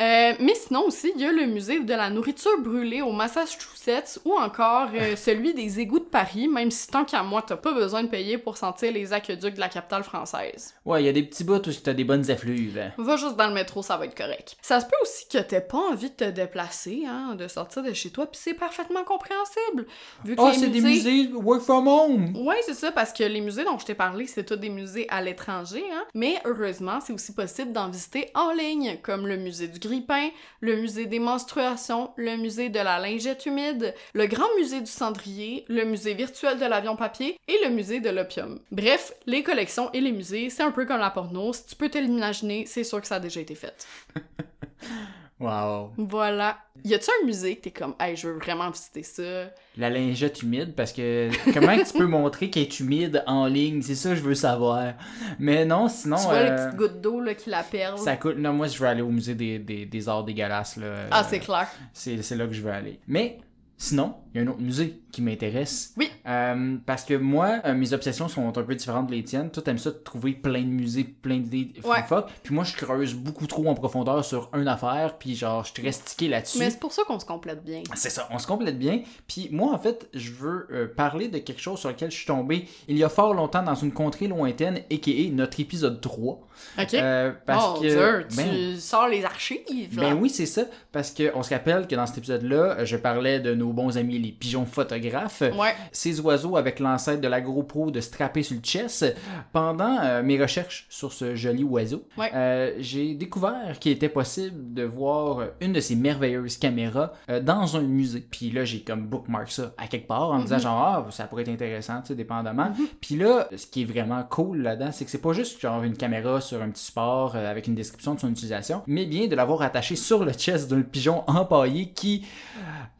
Euh, mais sinon aussi, il y a le musée de la nourriture brûlée au Massachusetts ou encore euh, celui des égouts de Paris, même si tant qu'à moi, t'as pas besoin de payer pour sentir les aqueducs de la capitale française. Ouais, il y a des petits bouts où t'as des bonnes effluves. Va juste dans le métro, ça va être correct. Ça se peut aussi que t'aies pas envie de te déplacer, hein, de sortir de chez toi, puis c'est parfaitement compréhensible. Vu que les c'est des musées work from home! Ouais, c'est ça, parce que les musées dont je t'ai parlé, c'est tous des musées à l'étranger, hein. Mais heureusement, c'est aussi possible d'en visiter en ligne, comme le musée du grille-pain, le musée des menstruations, le musée de la lingette humide, le grand musée du cendrier, le musée virtuel de l'avion papier et le musée de l'opium. Bref, les collections et les musées, c'est un peu comme la porno. Si tu peux te l'imaginer, c'est sûr que ça a déjà été fait. Wow. Voilà. Y a-tu un musée que t'es comme, hey, je veux vraiment visiter ça? La lingette humide, parce que comment tu peux montrer qu'elle est humide en ligne? C'est ça que je veux savoir. Mais non, sinon. tu vois les euh, petites gouttes d'eau là, qui la perdent? ça coûte. Non, moi, je veux aller au musée des, des, des arts dégueulasses. Là. Ah, c'est clair. c'est c'est là que je veux aller. Mais sinon, il y a un autre musée qui m'intéresse. Oui. Euh, parce que moi, euh, mes obsessions sont un peu différentes de les tiennes. Toi, t'aimes ça de trouver plein de musées, plein d'idées Ouais. Puis moi, je creuse beaucoup trop en profondeur sur une affaire. Puis genre, je te reste tiqué là-dessus. Mais c'est pour ça qu'on se complète bien. C'est ça, on se complète bien. Puis moi, en fait, je veux euh, parler de quelque chose sur lequel je suis tombé il y a fort longtemps dans une contrée lointaine, a.k.a. notre épisode 3. OK? Parce oh, que... Dieu, ben, tu sors les archives, là. ben oui, c'est ça. Parce qu'on se rappelle que dans cet épisode-là, je parlais de nos bons amis les pigeons photographes. Ouais. Ces oiseaux avec l'ancêtre de la GoPro de strapper sur le chest. Pendant euh, mes recherches sur ce joli oiseau, Ouais. euh, j'ai découvert qu'il était possible de voir une de ces merveilleuses caméras euh, dans un musée. Puis là, j'ai comme bookmark ça à quelque part en me disant Mhm. genre, ah, ça pourrait être intéressant, tu sais, dépendamment. Puis là, ce qui est vraiment cool là-dedans, c'est que c'est pas juste genre une caméra sur un petit support avec une description de son utilisation, mais bien de l'avoir attaché sur le chest d'un pigeon empaillé qui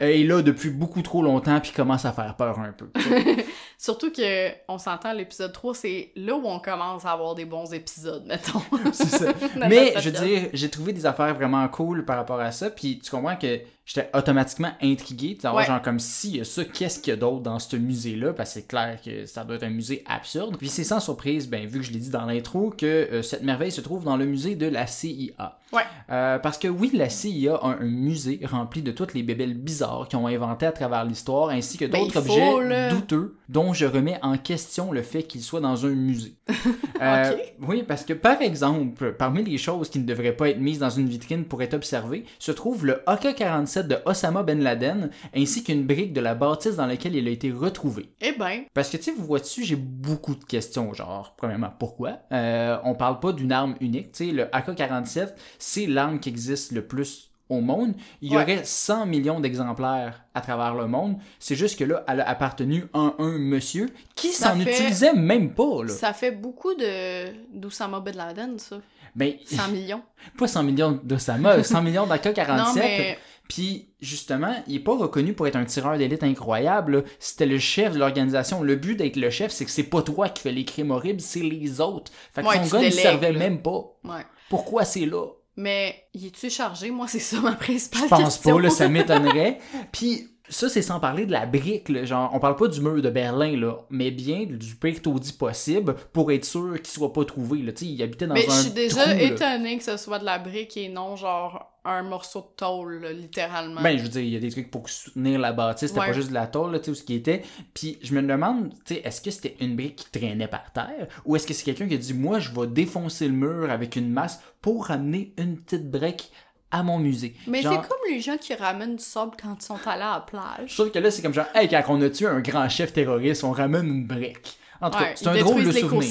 est là depuis beaucoup trop longtemps puis commence à faire peur un peu. Surtout que, on s'entend, l'épisode 3, c'est là où on commence à avoir des bons épisodes, mettons. C'est ça. Mais je veux dire, j'ai trouvé des affaires vraiment cool par rapport à ça. Puis tu comprends que j'étais automatiquement intrigué de savoir, Ouais. genre, comme y a ça, qu'est-ce qu'il y a d'autre dans ce musée-là? Parce que c'est clair que ça doit être un musée absurde. Puis c'est sans surprise, ben, vu que je l'ai dit dans l'intro, que euh, cette merveille se trouve dans le musée de la CIA. Ouais. Euh, parce que oui, la CIA a un musée rempli de toutes les bébelles bizarres qu'ils ont inventées à travers l'histoire, ainsi que Ben, d'autres faut, objets là. douteux dont je remets en question le fait qu'ils soient dans un musée. Euh, Ok. Oui, parce que par exemple, parmi les choses qui ne devraient pas être mises dans une vitrine pour être observées, se trouve le AK-47 de Osama Ben Laden, ainsi qu'une brique de la bâtisse dans laquelle il a été retrouvé. Eh ben, Parce que tu sais, vous vois dessus, j'ai beaucoup de questions, genre, premièrement, pourquoi? Euh, On parle pas d'une arme unique, tu sais, le AK-47, c'est l'arme qui existe le plus au monde. Il y Ouais. aurait 100 millions d'exemplaires à travers le monde. C'est juste que là, elle a appartenu à un monsieur qui s'en fait- utilisait même pas, là. ça fait beaucoup de d'Oussama Ben Laden, ça. Ben, 100 millions. pas 100 millions d'Osama, 100 millions d'AK-47. Non, mais Puis, justement, il est pas reconnu pour être un tireur d'élite incroyable. C'était le chef de l'organisation. Le but d'être le chef, c'est que c'est pas toi qui fais les crimes horribles, c'est les autres. Fait que Ouais, son gars ne servait là. même pas. ouais. Pourquoi c'est là? Mais, y es-tu chargé? Moi, c'est ça ma principale Je pense question. pas, là, ça m'étonnerait. Puis, ça, c'est sans parler de la brique, là. Genre, on parle pas du mur de Berlin, là, mais bien du pire taudis possible pour être sûr qu'il soit pas trouvé, là. Il habitait dans Mais un je suis déjà étonnée que ce soit de la brique et non genre un morceau de tôle, là, littéralement. Ben, je veux dire, il y a des trucs pour soutenir la bâtisse, c'était Ouais. pas juste de la tôle, tu sais, où ce qui était. Puis je me demande, tu sais, est-ce que c'était une brique qui traînait par terre, ou est-ce que c'est quelqu'un qui a dit, moi, je vais défoncer le mur avec une masse pour ramener une petite brique à mon musée. Mais Genre- c'est comme les gens qui ramènent du sable quand ils sont allés à la plage. Trouve que là, c'est comme genre, hey, quand on a tué un grand chef terroriste, on ramène une brique. En tout cas, Ouais, c'est ils un drôle de souvenir.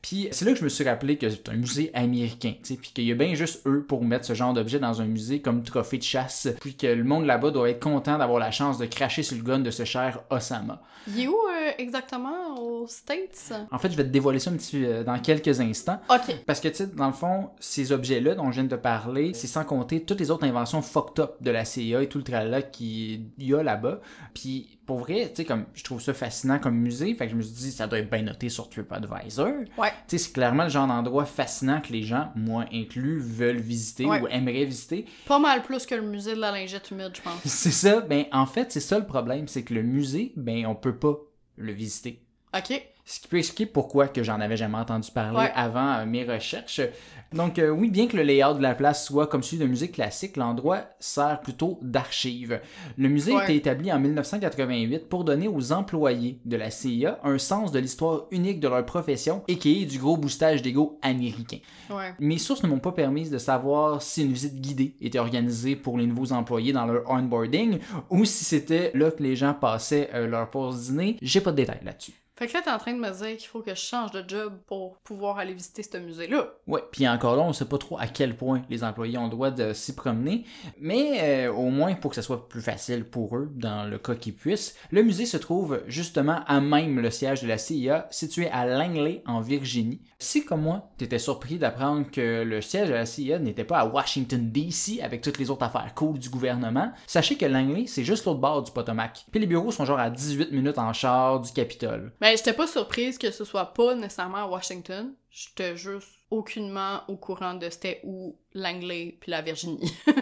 Puis c'est là que je me suis rappelé que c'est un musée américain, tu sais, puis qu'il y a bien juste eux pour mettre ce genre d'objet dans un musée comme trophée de chasse, puis que le monde là-bas doit être content d'avoir la chance de cracher sur le gun de ce cher Osama. Il est où euh, exactement? Aux States? En fait, je vais te dévoiler ça un petit euh, dans quelques instants. Ok. Parce que, tu sais, dans le fond, ces objets-là dont je viens de te parler, c'est sans compter toutes les autres inventions fucked up de la CIA et tout le tralala qu'il y a là-bas. Puis, pour vrai, tu sais, comme, je trouve ça fascinant comme musée, fait que je me suis dit, ça doit être bien noté sur TripAdvisor. Ouais. Tu sais, c'est clairement le genre d'endroit fascinant que les gens, moi inclus, veulent visiter Ouais. ou aimeraient visiter. Pas mal plus que le musée de la lingette humide, je pense. C'est ça, ben, en fait, c'est ça le problème, c'est que le musée, ben, on peut pas le visiter. Ok. Ce qui peut expliquer pourquoi que j'en avais jamais entendu parler Ouais. avant euh, mes recherches. Donc euh, oui, bien que le layout de la place soit comme celui d'un musée classique, l'endroit sert plutôt d'archive. Le musée a été établi en 1988 pour donner aux employés de la CIA un sens de l'histoire unique de leur profession et qui est du gros boostage d'ego américain. Ouais. Mes sources ne m'ont pas permis de savoir si une visite guidée était organisée pour les nouveaux employés dans leur onboarding ou si c'était là que les gens passaient euh, leur pause dîner. J'ai pas de détails là-dessus. Fait que là, t'es en train de me dire qu'il faut que je change de job pour pouvoir aller visiter ce musée-là. Ouais, puis encore là, on sait pas trop à quel point les employés ont le droit de s'y promener, mais euh, au moins pour que ça soit plus facile pour eux, dans le cas qu'ils puissent, le musée se trouve justement à même le siège de la CIA, situé à Langley, en Virginie. Si, comme moi, t'étais surpris d'apprendre que le siège de la CIA n'était pas à Washington, D.C., avec toutes les autres affaires cool du gouvernement, sachez que Langley, c'est juste l'autre bord du Potomac. Puis les bureaux sont genre à 18 minutes en char du Capitole. Ben, j'étais pas surprise que ce soit pas nécessairement à Washington. J'étais juste aucunement au courant de c'était où Langley puis la Virginie.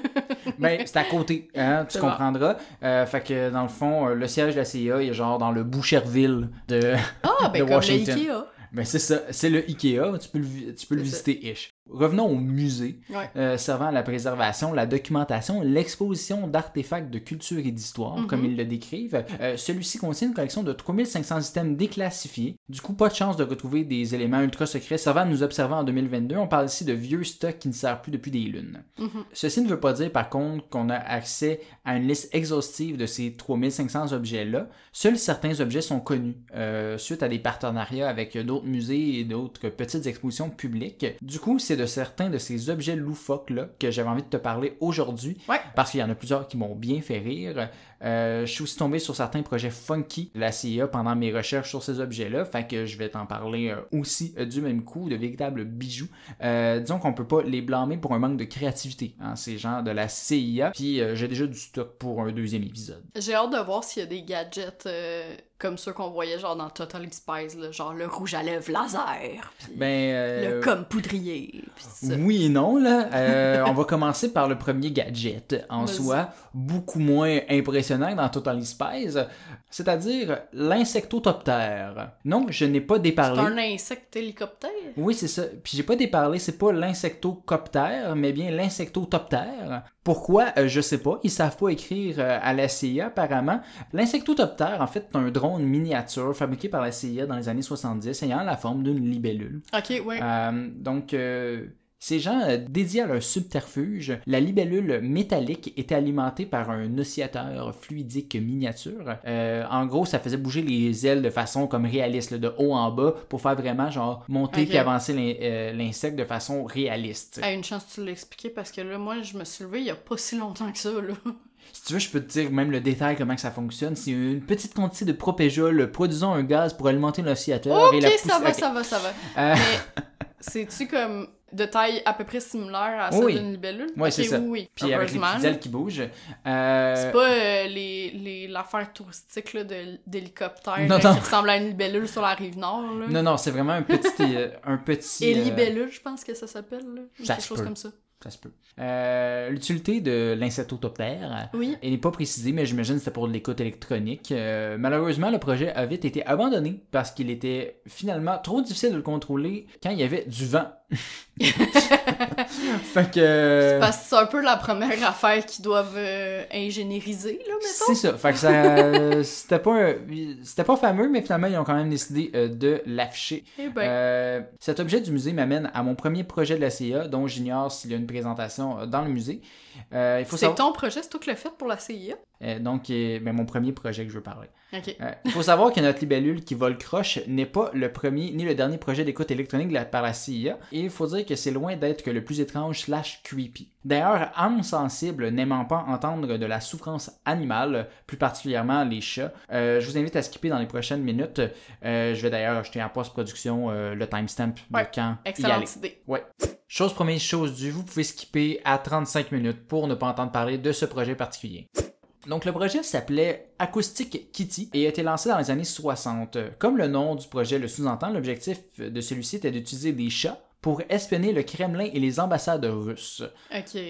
Ben, c'est à côté, hein, tu comprendras. Euh, fait que, dans le fond, euh, le siège de la CIA, il est genre dans le Boucherville de... Ah, ben De comme Washington. le Ikea. ben, c'est ça, c'est le Ikea, tu peux le, tu peux le C'est ça. visiter, ish. Revenons au musée, Ouais. euh, servant à la préservation, la documentation, l'exposition d'artefacts de culture et d'histoire, Mhm. comme ils le décrivent. Euh, Celui-ci contient une collection de 3500 items déclassifiés. Du coup, pas de chance de retrouver des éléments ultra secrets servant à nous observer en 2022. On parle ici de vieux stocks qui ne servent plus depuis des lunes. Mhm. Ceci ne veut pas dire, par contre, qu'on a accès à une liste exhaustive de ces 3500 objets-là. Seuls certains objets sont connus, euh, suite à des partenariats avec d'autres musées et d'autres petites expositions publiques. Du coup, c'est de certains de ces objets loufoques-là que j'avais envie de te parler aujourd'hui, Ouais. parce qu'il y en a plusieurs qui m'ont bien fait rire. Euh, je suis aussi tombé sur certains projets funky de la CIA pendant mes recherches sur ces objets-là, fait que je vais t'en parler euh, aussi euh, du même coup, de véritables bijoux. Euh, disons qu'on peut pas les blâmer pour un manque de créativité, hein, ces gens de la CIA, puis euh, j'ai déjà du stock pour un deuxième épisode. J'ai hâte de voir s'il y a des gadgets comme ceux qu'on voyait genre dans Total Spies, là, genre le rouge à lèvres laser, puis Ben, euh, le comme poudrier, ça. Oui et non, là. Euh, on va commencer par le premier gadget en soi, beaucoup moins impressionnant dans Total Spies, c'est-à-dire l'insectotoptère. Non, je n'ai pas C'est déparlé. un insecte hélicoptère? Oui, c'est ça. Puis j'ai pas déparlé, c'est pas l'insectocoptère, mais bien l'insectotoptère. Pourquoi Euh, Je sais pas. Ils savent pas écrire euh, à la CIA apparemment. L'insectotoptère, en fait, est un drone miniature fabriqué par la CIA dans les années 70 ayant la forme d'une libellule. Ok, ouais. Euh, donc, euh, ces gens euh, dédiés à leur subterfuge, la libellule métallique était alimentée par un oscillateur fluidique miniature. Euh, en gros, ça faisait bouger les ailes de façon comme réaliste, là, de haut en bas, pour faire vraiment genre monter Ok. puis avancer euh, l'insecte de façon réaliste. Hey, une chance tu l'as expliqué parce que là, moi, je me suis levée il y a pas si longtemps que ça, là. Si tu veux, je peux te dire même le détail comment que ça fonctionne. C'est une petite quantité de propéjol produisant un gaz pour alimenter l'oscillateur et ok, ça va, ça va, ça va. Euh, Mais c'est-tu comme de taille à peu près similaire à celle Oui. d'une libellule? Ouais, Ok, c'est ça. Oui, oui. Puis avec les petites ailes qui bougent. Euh, C'est pas euh, les, les, l'affaire touristique là, de, d'hélicoptère Non, euh, non. qui ressemble à une libellule sur la rive nord. Là. Non, non, c'est vraiment un petit. euh, un petit Et libellule, je pense que ça s'appelle. Quelque se chose peut. comme ça. Ça se peut. Euh, L'utilité de l'insectotoptère, Oui. elle n'est pas précisée, mais j'imagine que c'était pour de l'écoute électronique. Euh, malheureusement, le projet a vite été abandonné parce qu'il était finalement trop difficile de le contrôler quand il y avait du vent. fait que. C'est un peu la première affaire qu'ils doivent euh, ingénieriser, là, mettons. C'est ça. Fait que ça. C'était pas, un- c'était pas fameux, mais finalement, ils ont quand même décidé euh, de l'afficher. Eh ben, Euh, cet objet du musée m'amène à mon premier projet de la CIA, dont j'ignore s'il y a une présentation euh, dans le musée. Euh, il faut c'est savoir... ton projet, c'est toi qui l'as fait pour la CIA? Euh, donc, euh, ben, mon premier projet que je veux parler. Ok. Euh, il faut savoir que notre libellule qui vole croche n'est pas le premier ni le dernier projet d'écoute électronique de la- par la CIA, et il faut dire que c'est loin d'être que le plus étrange slash creepy. D'ailleurs, âme sensible n'aimant pas entendre de la souffrance animale, plus particulièrement les chats, je vous invite à skipper dans les prochaines minutes. Je vais d'ailleurs acheter en post-production le timestamp de Ouais, quand y aller. Excellente idée. Ouais. Chose première, chose due, vous pouvez skipper à 35 minutes pour ne pas entendre parler de ce projet particulier. Donc le projet s'appelait Acoustic Kitty et a été lancé dans les années 60. Comme le nom du projet le sous-entend, l'objectif de celui-ci était d'utiliser des chats pour espionner le Kremlin et les ambassades russes. Ok.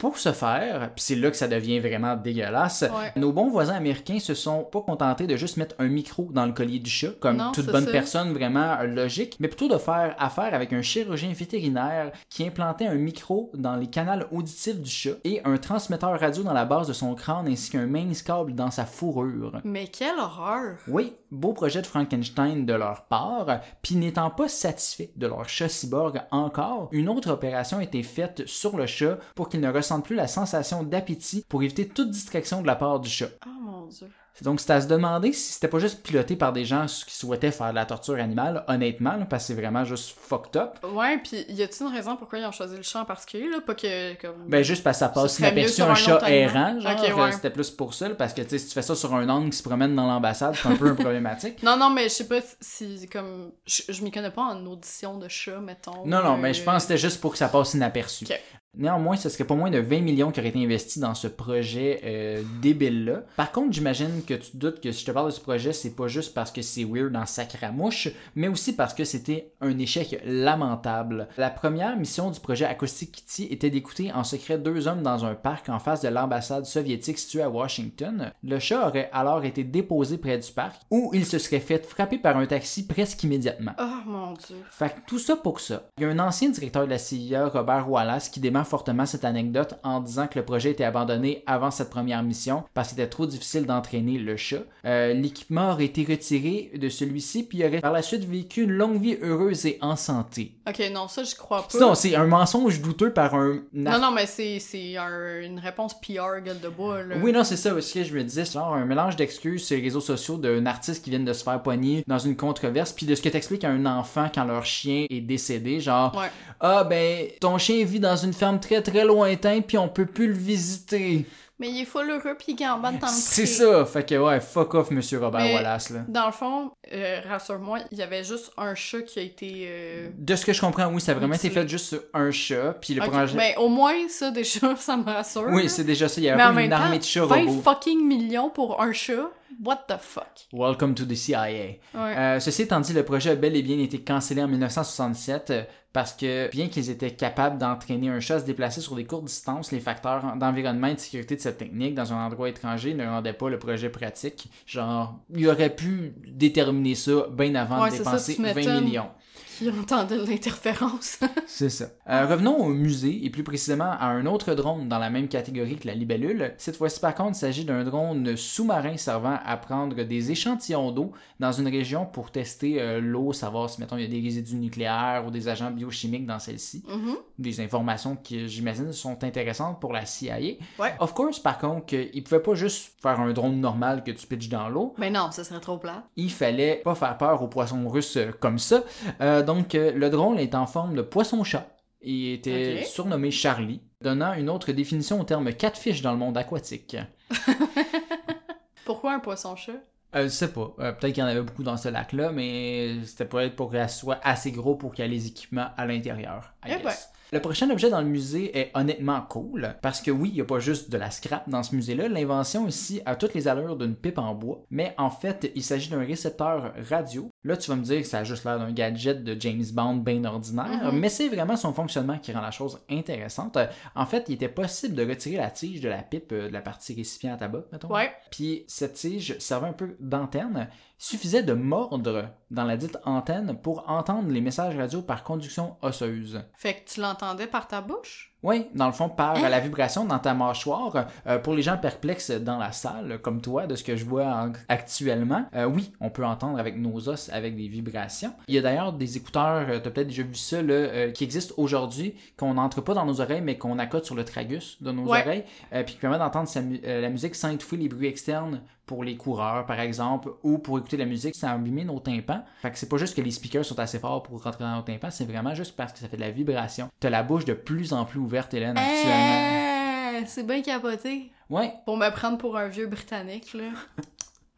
Pour ce faire, puis c'est là que ça devient vraiment dégueulasse, Ouais. nos bons voisins américains se sont pas contentés de juste mettre un micro dans le collier du chat, comme Non, toute bonne ça. personne vraiment logique, mais plutôt de faire affaire avec un chirurgien vétérinaire qui implantait un micro dans les canaux auditifs du chat et un transmetteur radio dans la base de son crâne ainsi qu'un mince câble dans sa fourrure. Mais quelle horreur! Oui, beau projet de Frankenstein de leur part, puis n'étant pas satisfait de leur chat cyborg encore, une autre opération a été faite sur le chat pour qu'il ne ressente plus la sensation d'appétit pour éviter toute distraction de la part du chat. Oh mon dieu. Donc c'est à se demander si c'était pas juste piloté par des gens qui souhaitaient faire de la torture animale, honnêtement, là, parce que c'est vraiment juste fucked up. Ouais, pis y a-t-il une raison pourquoi ils ont choisi le chat en particulier, là? Pas que, comme... Ben juste parce que ça passe inaperçu un un chat errant, genre, Ok, ouais. euh, c'était plus pour ça, là, parce que tu sais, si tu fais ça sur un âne qui se promène dans l'ambassade, c'est un peu problématique. Non, non, mais je sais pas si, comme... Je, je m'y connais pas en audition de chat, mettons. Non, non, euh, mais je pense que c'était juste pour que ça passe inaperçu. Ok. Néanmoins, ce serait pas moins de 20 millions qui auraient été investis dans ce projet euh, débile-là. Par contre, j'imagine que tu te doutes que si je te parle de ce projet, c'est pas juste parce que c'est weird en sacramouche, mais aussi parce que c'était un échec lamentable. La première mission du projet Acoustic Kitty était d'écouter en secret deux hommes dans un parc en face de l'ambassade soviétique située à Washington. Le chat aurait alors été déposé près du parc, où il se serait fait frapper par un taxi presque immédiatement. Oh mon dieu. Fait que tout ça pour ça. Il y a un ancien directeur de la CIA, Robert Wallace, qui fortement cette anecdote en disant que le projet était abandonné avant cette première mission parce qu'il était trop difficile d'entraîner le chat. Euh, L'équipement aurait été retiré de celui-ci puis il aurait par la suite vécu une longue vie heureuse et en santé. Ok, non, ça je crois pas. Non, c'est un mensonge douteux par un... Non, non, mais c'est un- une réponse PR, gueule de bois, là. Oui, non, c'est ça aussi que je me disais. C'est genre un mélange d'excuses sur les réseaux sociaux d'un artiste qui vient de se faire poigner dans une controverse, puis de ce que t'expliques à un enfant quand leur chien est décédé. Genre, Ouais. ah ben, ton chien vit dans une ferme très très lointaine, puis on peut plus le visiter. Mais il est full heureux pis il gambade dans le C'est ça. Fait que ouais, fuck off, monsieur Robert Mais- Wallace, là. Dans le fond, euh, rassure-moi, il y avait juste un chat qui a été. euh, De ce que je comprends, oui, ça a vraiment été fait juste sur un chat, puis le ok, projet. Mais au moins, ça, déjà, ça me rassure. Oui, c'est déjà ça. Il y a Mais une temps, armée de chats 20 robots. fucking millions pour un chat? What the fuck? Welcome to the CIA. Ouais. Euh, ceci étant dit, le projet a bel et bien été cancellé en 1967 euh, parce que bien qu'ils étaient capables d'entraîner un chat à se déplacer sur des courtes distances, les facteurs d'environnement et de sécurité de cette technique dans un endroit étranger ne rendaient pas le projet pratique. Genre, il aurait pu déterminer ça bien avant Ouais, de ça, dépenser tu 20 m'étonnes. millions. Qui entendait l'interférence. C'est ça. Euh, revenons au musée, et plus précisément à un autre drone dans la même catégorie que la libellule. Cette fois-ci, par contre, il s'agit d'un drone sous-marin servant à prendre des échantillons d'eau dans une région pour tester euh, l'eau, savoir si, mettons, il y a des résidus nucléaires ou des agents biochimiques dans celle-ci. Mhm. Des informations qui, j'imagine, sont intéressantes pour la CIA. Ouais. Of course, par contre, il ne pouvait pas juste faire un drone normal que tu pitches dans l'eau Mais non, ça serait trop plat. il fallait pas faire peur aux poissons russes euh, comme ça. Euh, donc, le drone est en forme de poisson-chat. Il était surnommé Charlie, donnant une autre définition au terme catfish dans le monde aquatique. Pourquoi un poisson-chat? Euh, je sais pas. Euh, Peut-être qu'il y en avait beaucoup dans ce lac-là, mais c'était peut-être pour qu'il soit assez gros pour qu'il y ait les équipements à l'intérieur. Eh. Le prochain objet dans le musée est honnêtement cool, parce que oui, il n'y a pas juste de la scrap dans ce musée-là. L'invention ici a toutes les allures d'une pipe en bois, mais en fait, il s'agit d'un récepteur radio. Là, tu vas me dire que ça a juste l'air d'un gadget de James Bond bien ordinaire, Mhm. mais c'est vraiment son fonctionnement qui rend la chose intéressante. En fait, il était possible de retirer la tige de la pipe euh, de la partie récipient à tabac, mettons. Ouais. Puis cette tige servait un peu d'antenne. Suffisait de mordre dans la dite antenne pour entendre les messages radio par conduction osseuse. Fait que tu l'entendais par ta bouche? Oui, dans le fond, par Hein? la vibration dans ta mâchoire. Euh, pour les gens perplexes dans la salle, comme toi, de ce que je vois en- actuellement, euh, oui, on peut entendre avec nos os avec des vibrations. Il y a d'ailleurs des écouteurs, tu as peut-être déjà vu ça, là, euh, qui existent aujourd'hui, qu'on n'entre pas dans nos oreilles, mais qu'on accote sur le tragus de nos Ouais. oreilles, euh, puis qui permet d'entendre mu- euh, la musique sans étouffer les bruits externes pour les coureurs, par exemple, ou pour écouter la musique sans abîmer nos tympans. Fait que c'est pas juste que les speakers sont assez forts pour rentrer dans nos tympans, c'est vraiment juste parce que ça fait de la vibration. T'as la bouche de plus en plus ouverte, Hélène, actuellement. Eh, c'est bien capoté. Ouais, Pour me prendre pour un vieux britannique, là.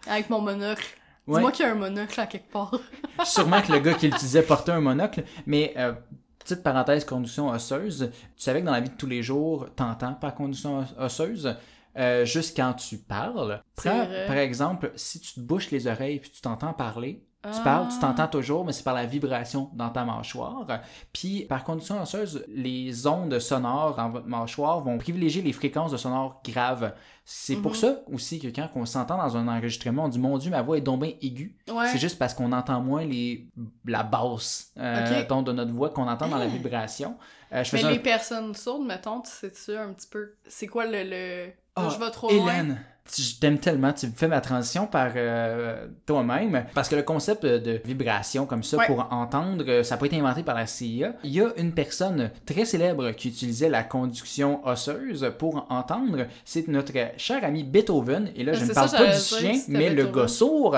Avec mon monocle. ouais. Dis-moi qu'il y a un monocle à quelque part. Sûrement que le gars qui l'utilisait portait un monocle, mais euh, petite parenthèse conduction osseuse, tu savais que dans la vie de tous les jours, t'entends par conduction os- osseuse? Euh, juste quand tu parles. Prends, par exemple, si tu te bouches les oreilles puis tu t'entends parler, tu Ah. parles, tu t'entends toujours, mais c'est par la vibration dans ta mâchoire. Puis, par conduction osseuse, les ondes sonores dans votre mâchoire vont privilégier les fréquences de sonores graves. C'est pour Mhm. ça aussi que quand on s'entend dans un enregistrement, on dit Mon Dieu, ma voix est donc bien aiguë. Ouais. C'est juste parce qu'on entend moins les, la basse euh, ton- de notre voix qu'on entend dans la vibration. Euh, je Mais les un... personnes sourdes, mettons, tu sais-tu un petit peu. C'est quoi le. le... Ah, je vais trop. Hélène, je t'aime tellement, tu fais ma transition par euh, toi-même, parce que le concept de vibration comme ça Ouais. pour entendre, euh, ça pas été inventé par la CIA. Il y a une personne très célèbre qui utilisait la conduction osseuse pour entendre, c'est notre cher ami Beethoven, et là Ah, je ne parle ça, pas du chien, mais le gars sourd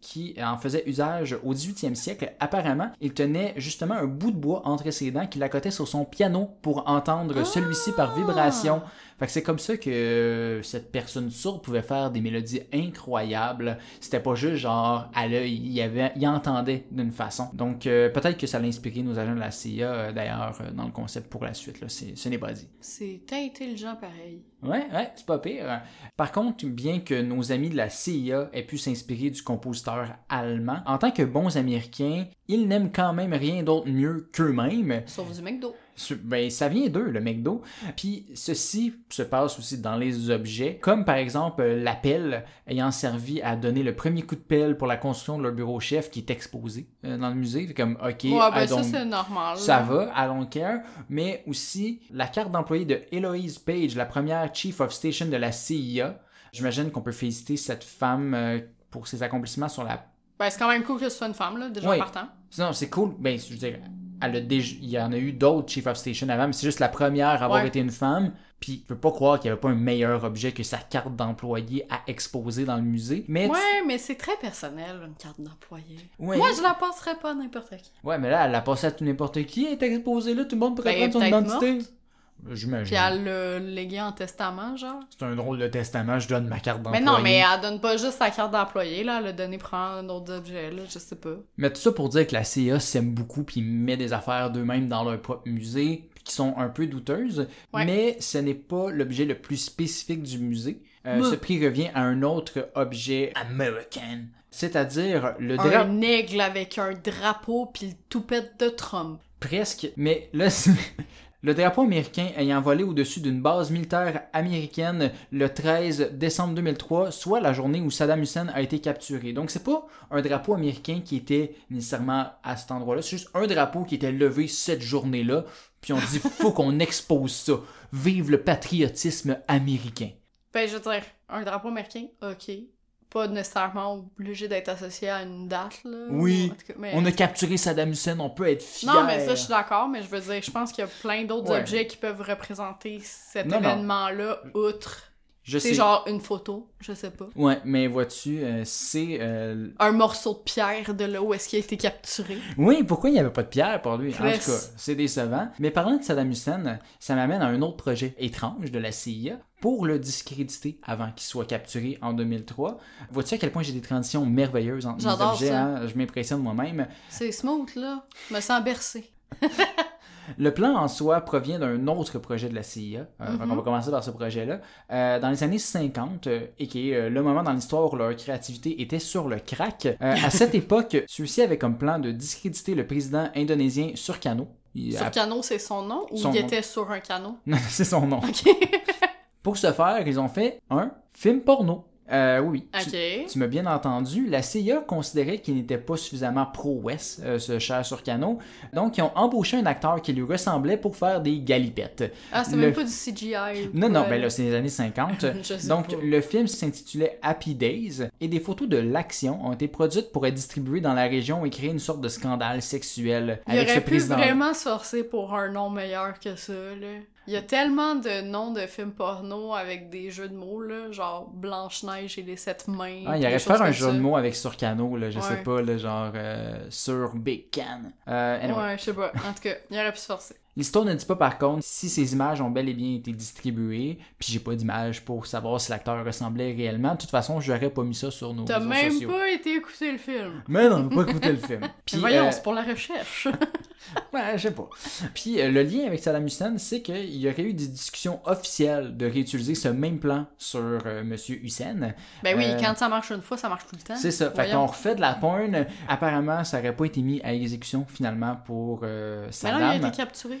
qui en faisait usage au 18e siècle. Apparemment, il tenait justement un bout de bois entre ses dents qu'il accotait sur son piano pour entendre celui-ci par vibration. Fait que c'est comme ça que euh, cette personne sourde pouvait faire des mélodies incroyables. C'était pas juste genre à l'œil, il, avait, il entendait d'une façon. Donc euh, peut-être que ça l'a inspiré nos agents de la CIA euh, d'ailleurs euh, dans le concept pour la suite. Là. C'est, ce n'est pas dit. C'est intelligent pareil. Ouais, ouais, c'est pas pire. Par contre, bien que nos amis de la CIA aient pu s'inspirer du compositeur allemand, en tant que bons Américains, ils n'aiment quand même rien d'autre mieux qu'eux-mêmes. Sauf du McDo. Ben, ça vient d'eux, le McDo. Puis ceci se passe aussi dans les objets, comme par exemple l'appel ayant servi à donner le premier coup de pelle pour la construction de leur bureau chef qui est exposé euh, dans le musée. Comme, OK, ouais, ben ça c'est normal. Ça va, I don't care. Mais aussi la carte d'employé de Eloise Page, la première Chief of Station de la CIA. J'imagine qu'on peut féliciter cette femme euh, pour ses accomplissements sur la ben, c'est quand même cool que ce soit une femme, là, déjà en partant. Non, c'est cool. Ben, je veux dire, elle a déjà... il y en a eu d'autres Chief of Station avant, mais c'est juste la première à avoir été une femme. Puis, je peux pas croire qu'il n'y avait pas un meilleur objet que sa carte d'employé à exposer dans le musée. Mais ouais, mais c'est très personnel, une carte d'employé. Moi, je la passerais pas à n'importe qui. Ouais, mais là, elle la passée à tout n'importe qui. Elle est exposée là, tout le monde pourrait ben, prendre son identité. J'imagine. Puis elle le légué en testament, genre. C'est un drôle de testament, je donne ma carte d'employé. Mais non, mais elle donne pas juste sa carte d'employé, là. Elle a donné prendre d'autres objets, là, je sais pas. Mais tout ça pour dire que la CIA s'aime beaucoup puis met des affaires d'eux-mêmes dans leur propre musée qui sont un peu douteuses. Mais ce n'est pas l'objet le plus spécifique du musée. Euh, ce prix revient à un autre objet American. C'est-à-dire le drapeau. Un aigle avec un drapeau puis le toupette de Trump. Presque. Mais là, Le drapeau américain ayant volé au-dessus d'une base militaire américaine le 13 décembre 2003, soit la journée où Saddam Hussein a été capturé. Donc c'est pas un drapeau américain qui était nécessairement à cet endroit-là, c'est juste un drapeau qui était levé cette journée-là, puis on dit faut qu'on expose ça. Vive le patriotisme américain. Ben je veux dire, un drapeau américain, ok pas nécessairement obligé d'être associé à une date. Là, oui, on a capturé Saddam Hussein, on peut être fier. Non, mais ça, je suis d'accord, mais je veux dire, je pense qu'il y a plein d'autres objets qui peuvent représenter cet événement-là, outre c'est genre une photo, je sais pas. Ouais, mais vois-tu, euh, c'est... Euh, un morceau de pierre de là où est-ce qu'il a été capturé. Oui, pourquoi il n'y avait pas de pierre pour lui? En tout cas, c'est décevant. Mais parlant de Saddam Hussein, ça m'amène à un autre projet étrange de la CIA pour le discréditer avant qu'il soit capturé en 2003. Vois-tu à quel point j'ai des transitions merveilleuses entre les objets? Hein? Je m'impressionne moi-même. C'est smooth, là. Je me sens bercé. Le plan en soi provient d'un autre projet de la CIA. Euh, on va mhm. commencer par ce projet-là. Euh, dans les années 50, euh, et qui est le moment dans l'histoire où leur créativité était sur le crack, à cette époque, ceux-ci avaient comme plan de discréditer le président indonésien Surkano. Surkano, c'est son nom ou il était sur un canot? Non, c'est son nom. Pour ce faire, ils ont fait un film porno. Euh, oui. Tu, m'as bien entendu. La CIA considérait qu'il n'était pas suffisamment pro-Ouest, euh, ce cher Surcano. Donc, ils ont embauché un acteur qui lui ressemblait pour faire des galipettes. Ah, c'est même pas du CGI. Non, non, ben là, c'est les années 50. Donc, le film s'intitulait Happy Days et des photos de l'action ont été produites pour être distribuées dans la région et créer une sorte de scandale sexuel avec ce président. Il aurait pu vraiment se forcer pour un nom meilleur que ça, là. Il y a tellement de noms de films porno avec des jeux de mots, là, genre Blanche-Neige et les sept mains. Ah, il aurait faire un jeu de mots avec Surcano, là, je sais pas, là, genre euh, sur Big Can. Euh, Ouais, je sais pas. En tout cas, il aurait pu se forcer. L'histoire ne dit pas par contre si ces images ont bel et bien été distribuées, puis j'ai pas d'image pour savoir si l'acteur ressemblait réellement. De toute façon, j'aurais pas mis ça sur nos T'as même pas été écouter le film. Mais non, pas écouté le film. Puis, voyons, euh, c'est pour la recherche. ouais, je sais pas. Puis euh, le lien avec Saddam Hussein, c'est qu'il y aurait eu des discussions officielles de réutiliser ce même plan sur euh, Monsieur Hussein. Ben oui, quand ça marche une fois, ça marche tout le temps. C'est ça. Fait qu'on refait de la porn. Apparemment, ça aurait pas été mis à exécution finalement pour Saddam. Mais non, il a été capturé.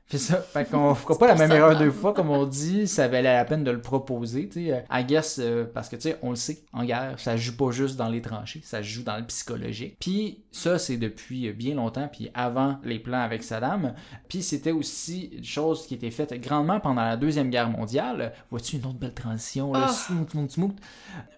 C'est ça. Fait qu'on fera pas la même erreur deux fois, comme on dit. Ça valait la peine de le proposer, tu sais. I guess, euh, parce que, tu sais, on le sait, en guerre, ça joue pas juste dans les tranchées, ça joue dans le psychologique. Puis ça, c'est depuis bien longtemps, puis avant les plans avec Saddam. Puis c'était aussi une chose qui était faite grandement pendant la Deuxième Guerre mondiale. Vois-tu une autre belle transition, là? Oh.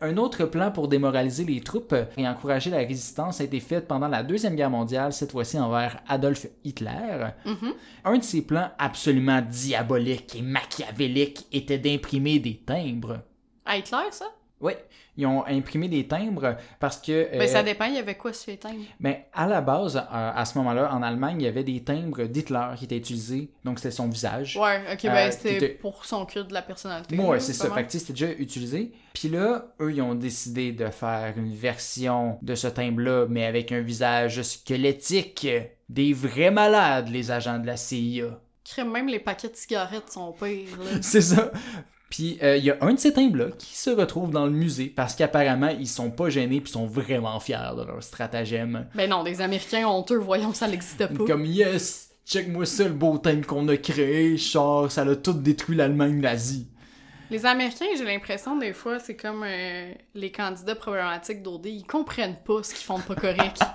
Un autre plan pour démoraliser les troupes et encourager la résistance a été fait pendant la Deuxième Guerre mondiale, cette fois-ci envers Adolf Hitler. Mm-hmm. Un de ces plans absolument diabolique et machiavélique était d'imprimer des timbres. À Hitler, ça? Oui, ils ont imprimé des timbres parce que. Ben, ça euh, dépend, il y avait quoi sur les timbres? ben, à la base, euh, à ce moment-là, en Allemagne, il y avait des timbres d'Hitler qui étaient utilisés. Donc, c'était son visage. Ouais, ok, Euh, ben c'était pour son culte de la personnalité. Ouais, c'est ça. Fait que c'était déjà utilisé. Puis là, eux, ils ont décidé de faire une version de ce timbre-là, mais avec un visage squelettique. Des vrais malades, les agents de la CIA. Crème, même les paquets de cigarettes sont pires, là. C'est ça. Puis euh, il y a un de ces timbres-là qui se retrouve dans le musée parce qu'apparemment, ils sont pas gênés puis sont vraiment fiers de leur stratagème. ben non, des Américains honteux, voyons que ça n'existe pas. Comme yes, check-moi ça le beau timbre qu'on a créé, char, ça a tout détruit l'Allemagne nazie. Les Américains, j'ai l'impression, des fois, c'est comme euh, les candidats problématiques d'OD, ils comprennent pas ce qu'ils font de pas correct.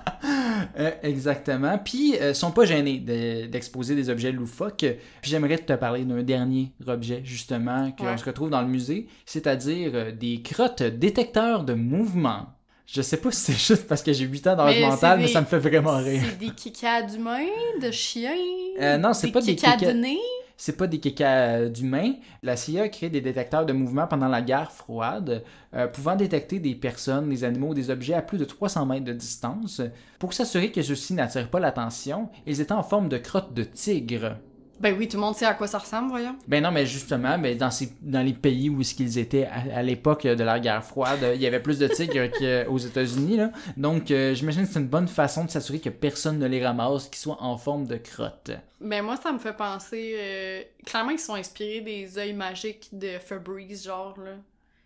Euh, exactement. Puis, euh, sont pas gênés de- d'exposer des objets loufoques. Puis, j'aimerais te parler d'un dernier objet, justement, qu'on Ouais. se retrouve dans le musée, c'est-à-dire euh, des crottes détecteurs de mouvement. Je sais pas si c'est juste parce que j'ai 8 ans d'âge mental, c'est mais des- ça me fait vraiment rire. C'est des kikas d'humains, de chiens. Euh, non, c'est pas des kikas- de nez? C'est pas des kékas d'humains. La CIA a créé des détecteurs de mouvement pendant la guerre froide, euh, pouvant détecter des personnes, des animaux, des objets à plus de 300 mètres de distance. Pour s'assurer que ceux-ci n'attirent pas l'attention, ils étaient en forme de crottes de tigre. Ben oui, tout le monde sait à quoi ça ressemble, voyons. Ben non, mais justement, ben dans, ces, dans les pays où est-ce qu'ils étaient à, à l'époque de la guerre froide, il y avait plus de tigres qu'aux États-Unis. Là. Donc, euh, j'imagine que c'est une bonne façon de s'assurer que personne ne les ramasse, qu'ils soient en forme de crottes. Ben moi, ça me fait penser... euh, Clairement, ils sont inspirés des œils magiques de Febreze, genre, là.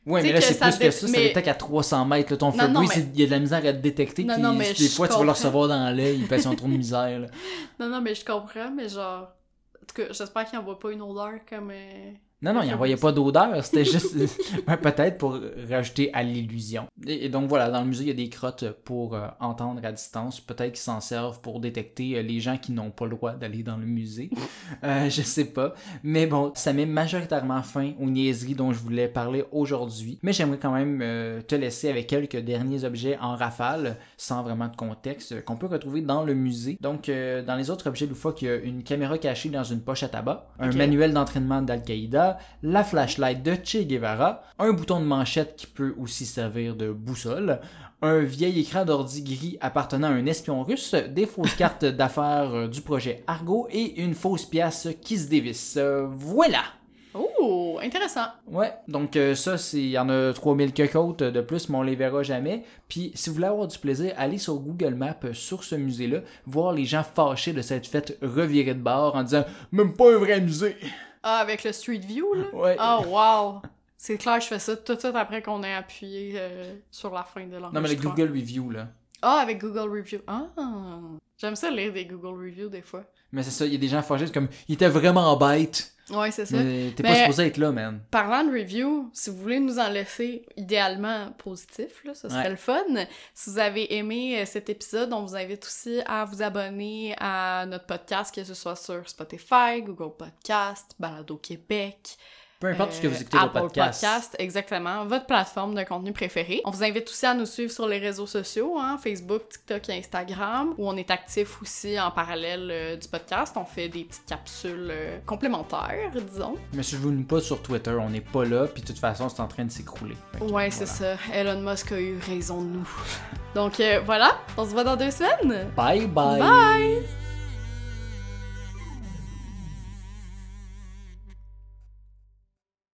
Ouais, Tu mais là, c'est ça plus que ça, ça mais- détecte à 300 mètres. là. ton Non, non, Febreze, mais- il y a de la misère à te détecter. Non, non, mais des fois, tu vas le recevoir dans l'œil parce qu'ils ont trop de misère. là. Non, non, mais je comprends, mais genre... En tout cas, j'espère qu'ils n'envoient pas une odeur comme... euh, Non, non, il n'envoyait pas d'odeur. C'était juste ouais, peut-être pour rajouter à l'illusion. Et, et donc voilà, dans le musée, il y a des crottes pour euh, entendre à distance. Peut-être qu'ils s'en servent pour détecter euh, les gens qui n'ont pas le droit d'aller dans le musée. Euh, je sais pas. Mais bon, ça met majoritairement fin aux niaiseries dont je voulais parler aujourd'hui. Mais j'aimerais quand même euh, te laisser avec quelques derniers objets en rafale, sans vraiment de contexte, qu'on peut retrouver dans le musée. Donc, dans les autres objets loufoques, il y a une caméra cachée dans une poche à tabac, un manuel d'entraînement d'Al-Qaïda, la flashlight de Che Guevara, un bouton de manchette qui peut aussi servir de boussole, un vieil écran d'ordi gris appartenant à un espion russe, des fausses cartes d'affaires euh, du projet Argo et une fausse pièce qui se dévisse. Euh, voilà! Oh, intéressant. Ouais, donc euh, ça, c'est- il y en a 3000 quelques autres de plus, mais on les verra jamais. Puis, si vous voulez avoir du plaisir, allez sur Google Maps euh, sur ce musée-là, voir les gens fâchés de cette fête revirée de bord en disant « Même pas un vrai musée! Ah, avec le Street View, là? » Ouais. Oh, wow! C'est clair, je fais ça tout de suite après qu'on ait appuyé euh, sur la fin de l'enregistrement. Non, mais les Google Review, là. Ah, avec Google Review. Ah! J'aime ça lire des Google Reviews des fois. Mais c'est ça, il y a des gens fâchés, comme « Il était vraiment bête! Ouais, c'est » ça. Mais t'es pas supposé être là, man. Parlant de review, si vous voulez nous en laisser idéalement positif, là, ce serait Ouais. le fun. Si vous avez aimé euh, cet épisode, on vous invite aussi à vous abonner à notre podcast, que ce soit sur Spotify, Google Podcast, Balado Québec. Peu importe ce que vous euh, écoutez Apple podcast. exactement, votre plateforme de contenu préférée. On vous invite aussi à nous suivre sur les réseaux sociaux, hein, Facebook, TikTok et Instagram, où on est actif aussi en parallèle euh, du podcast. On fait des petites capsules euh, complémentaires, disons. Mais suivez-nous pas sur Twitter, on n'est pas là, puis de toute façon, c'est en train de s'écrouler. Ouais, c'est ça. Elon Musk a eu raison de nous. Donc voilà, on se voit dans deux semaines. Bye bye! Bye!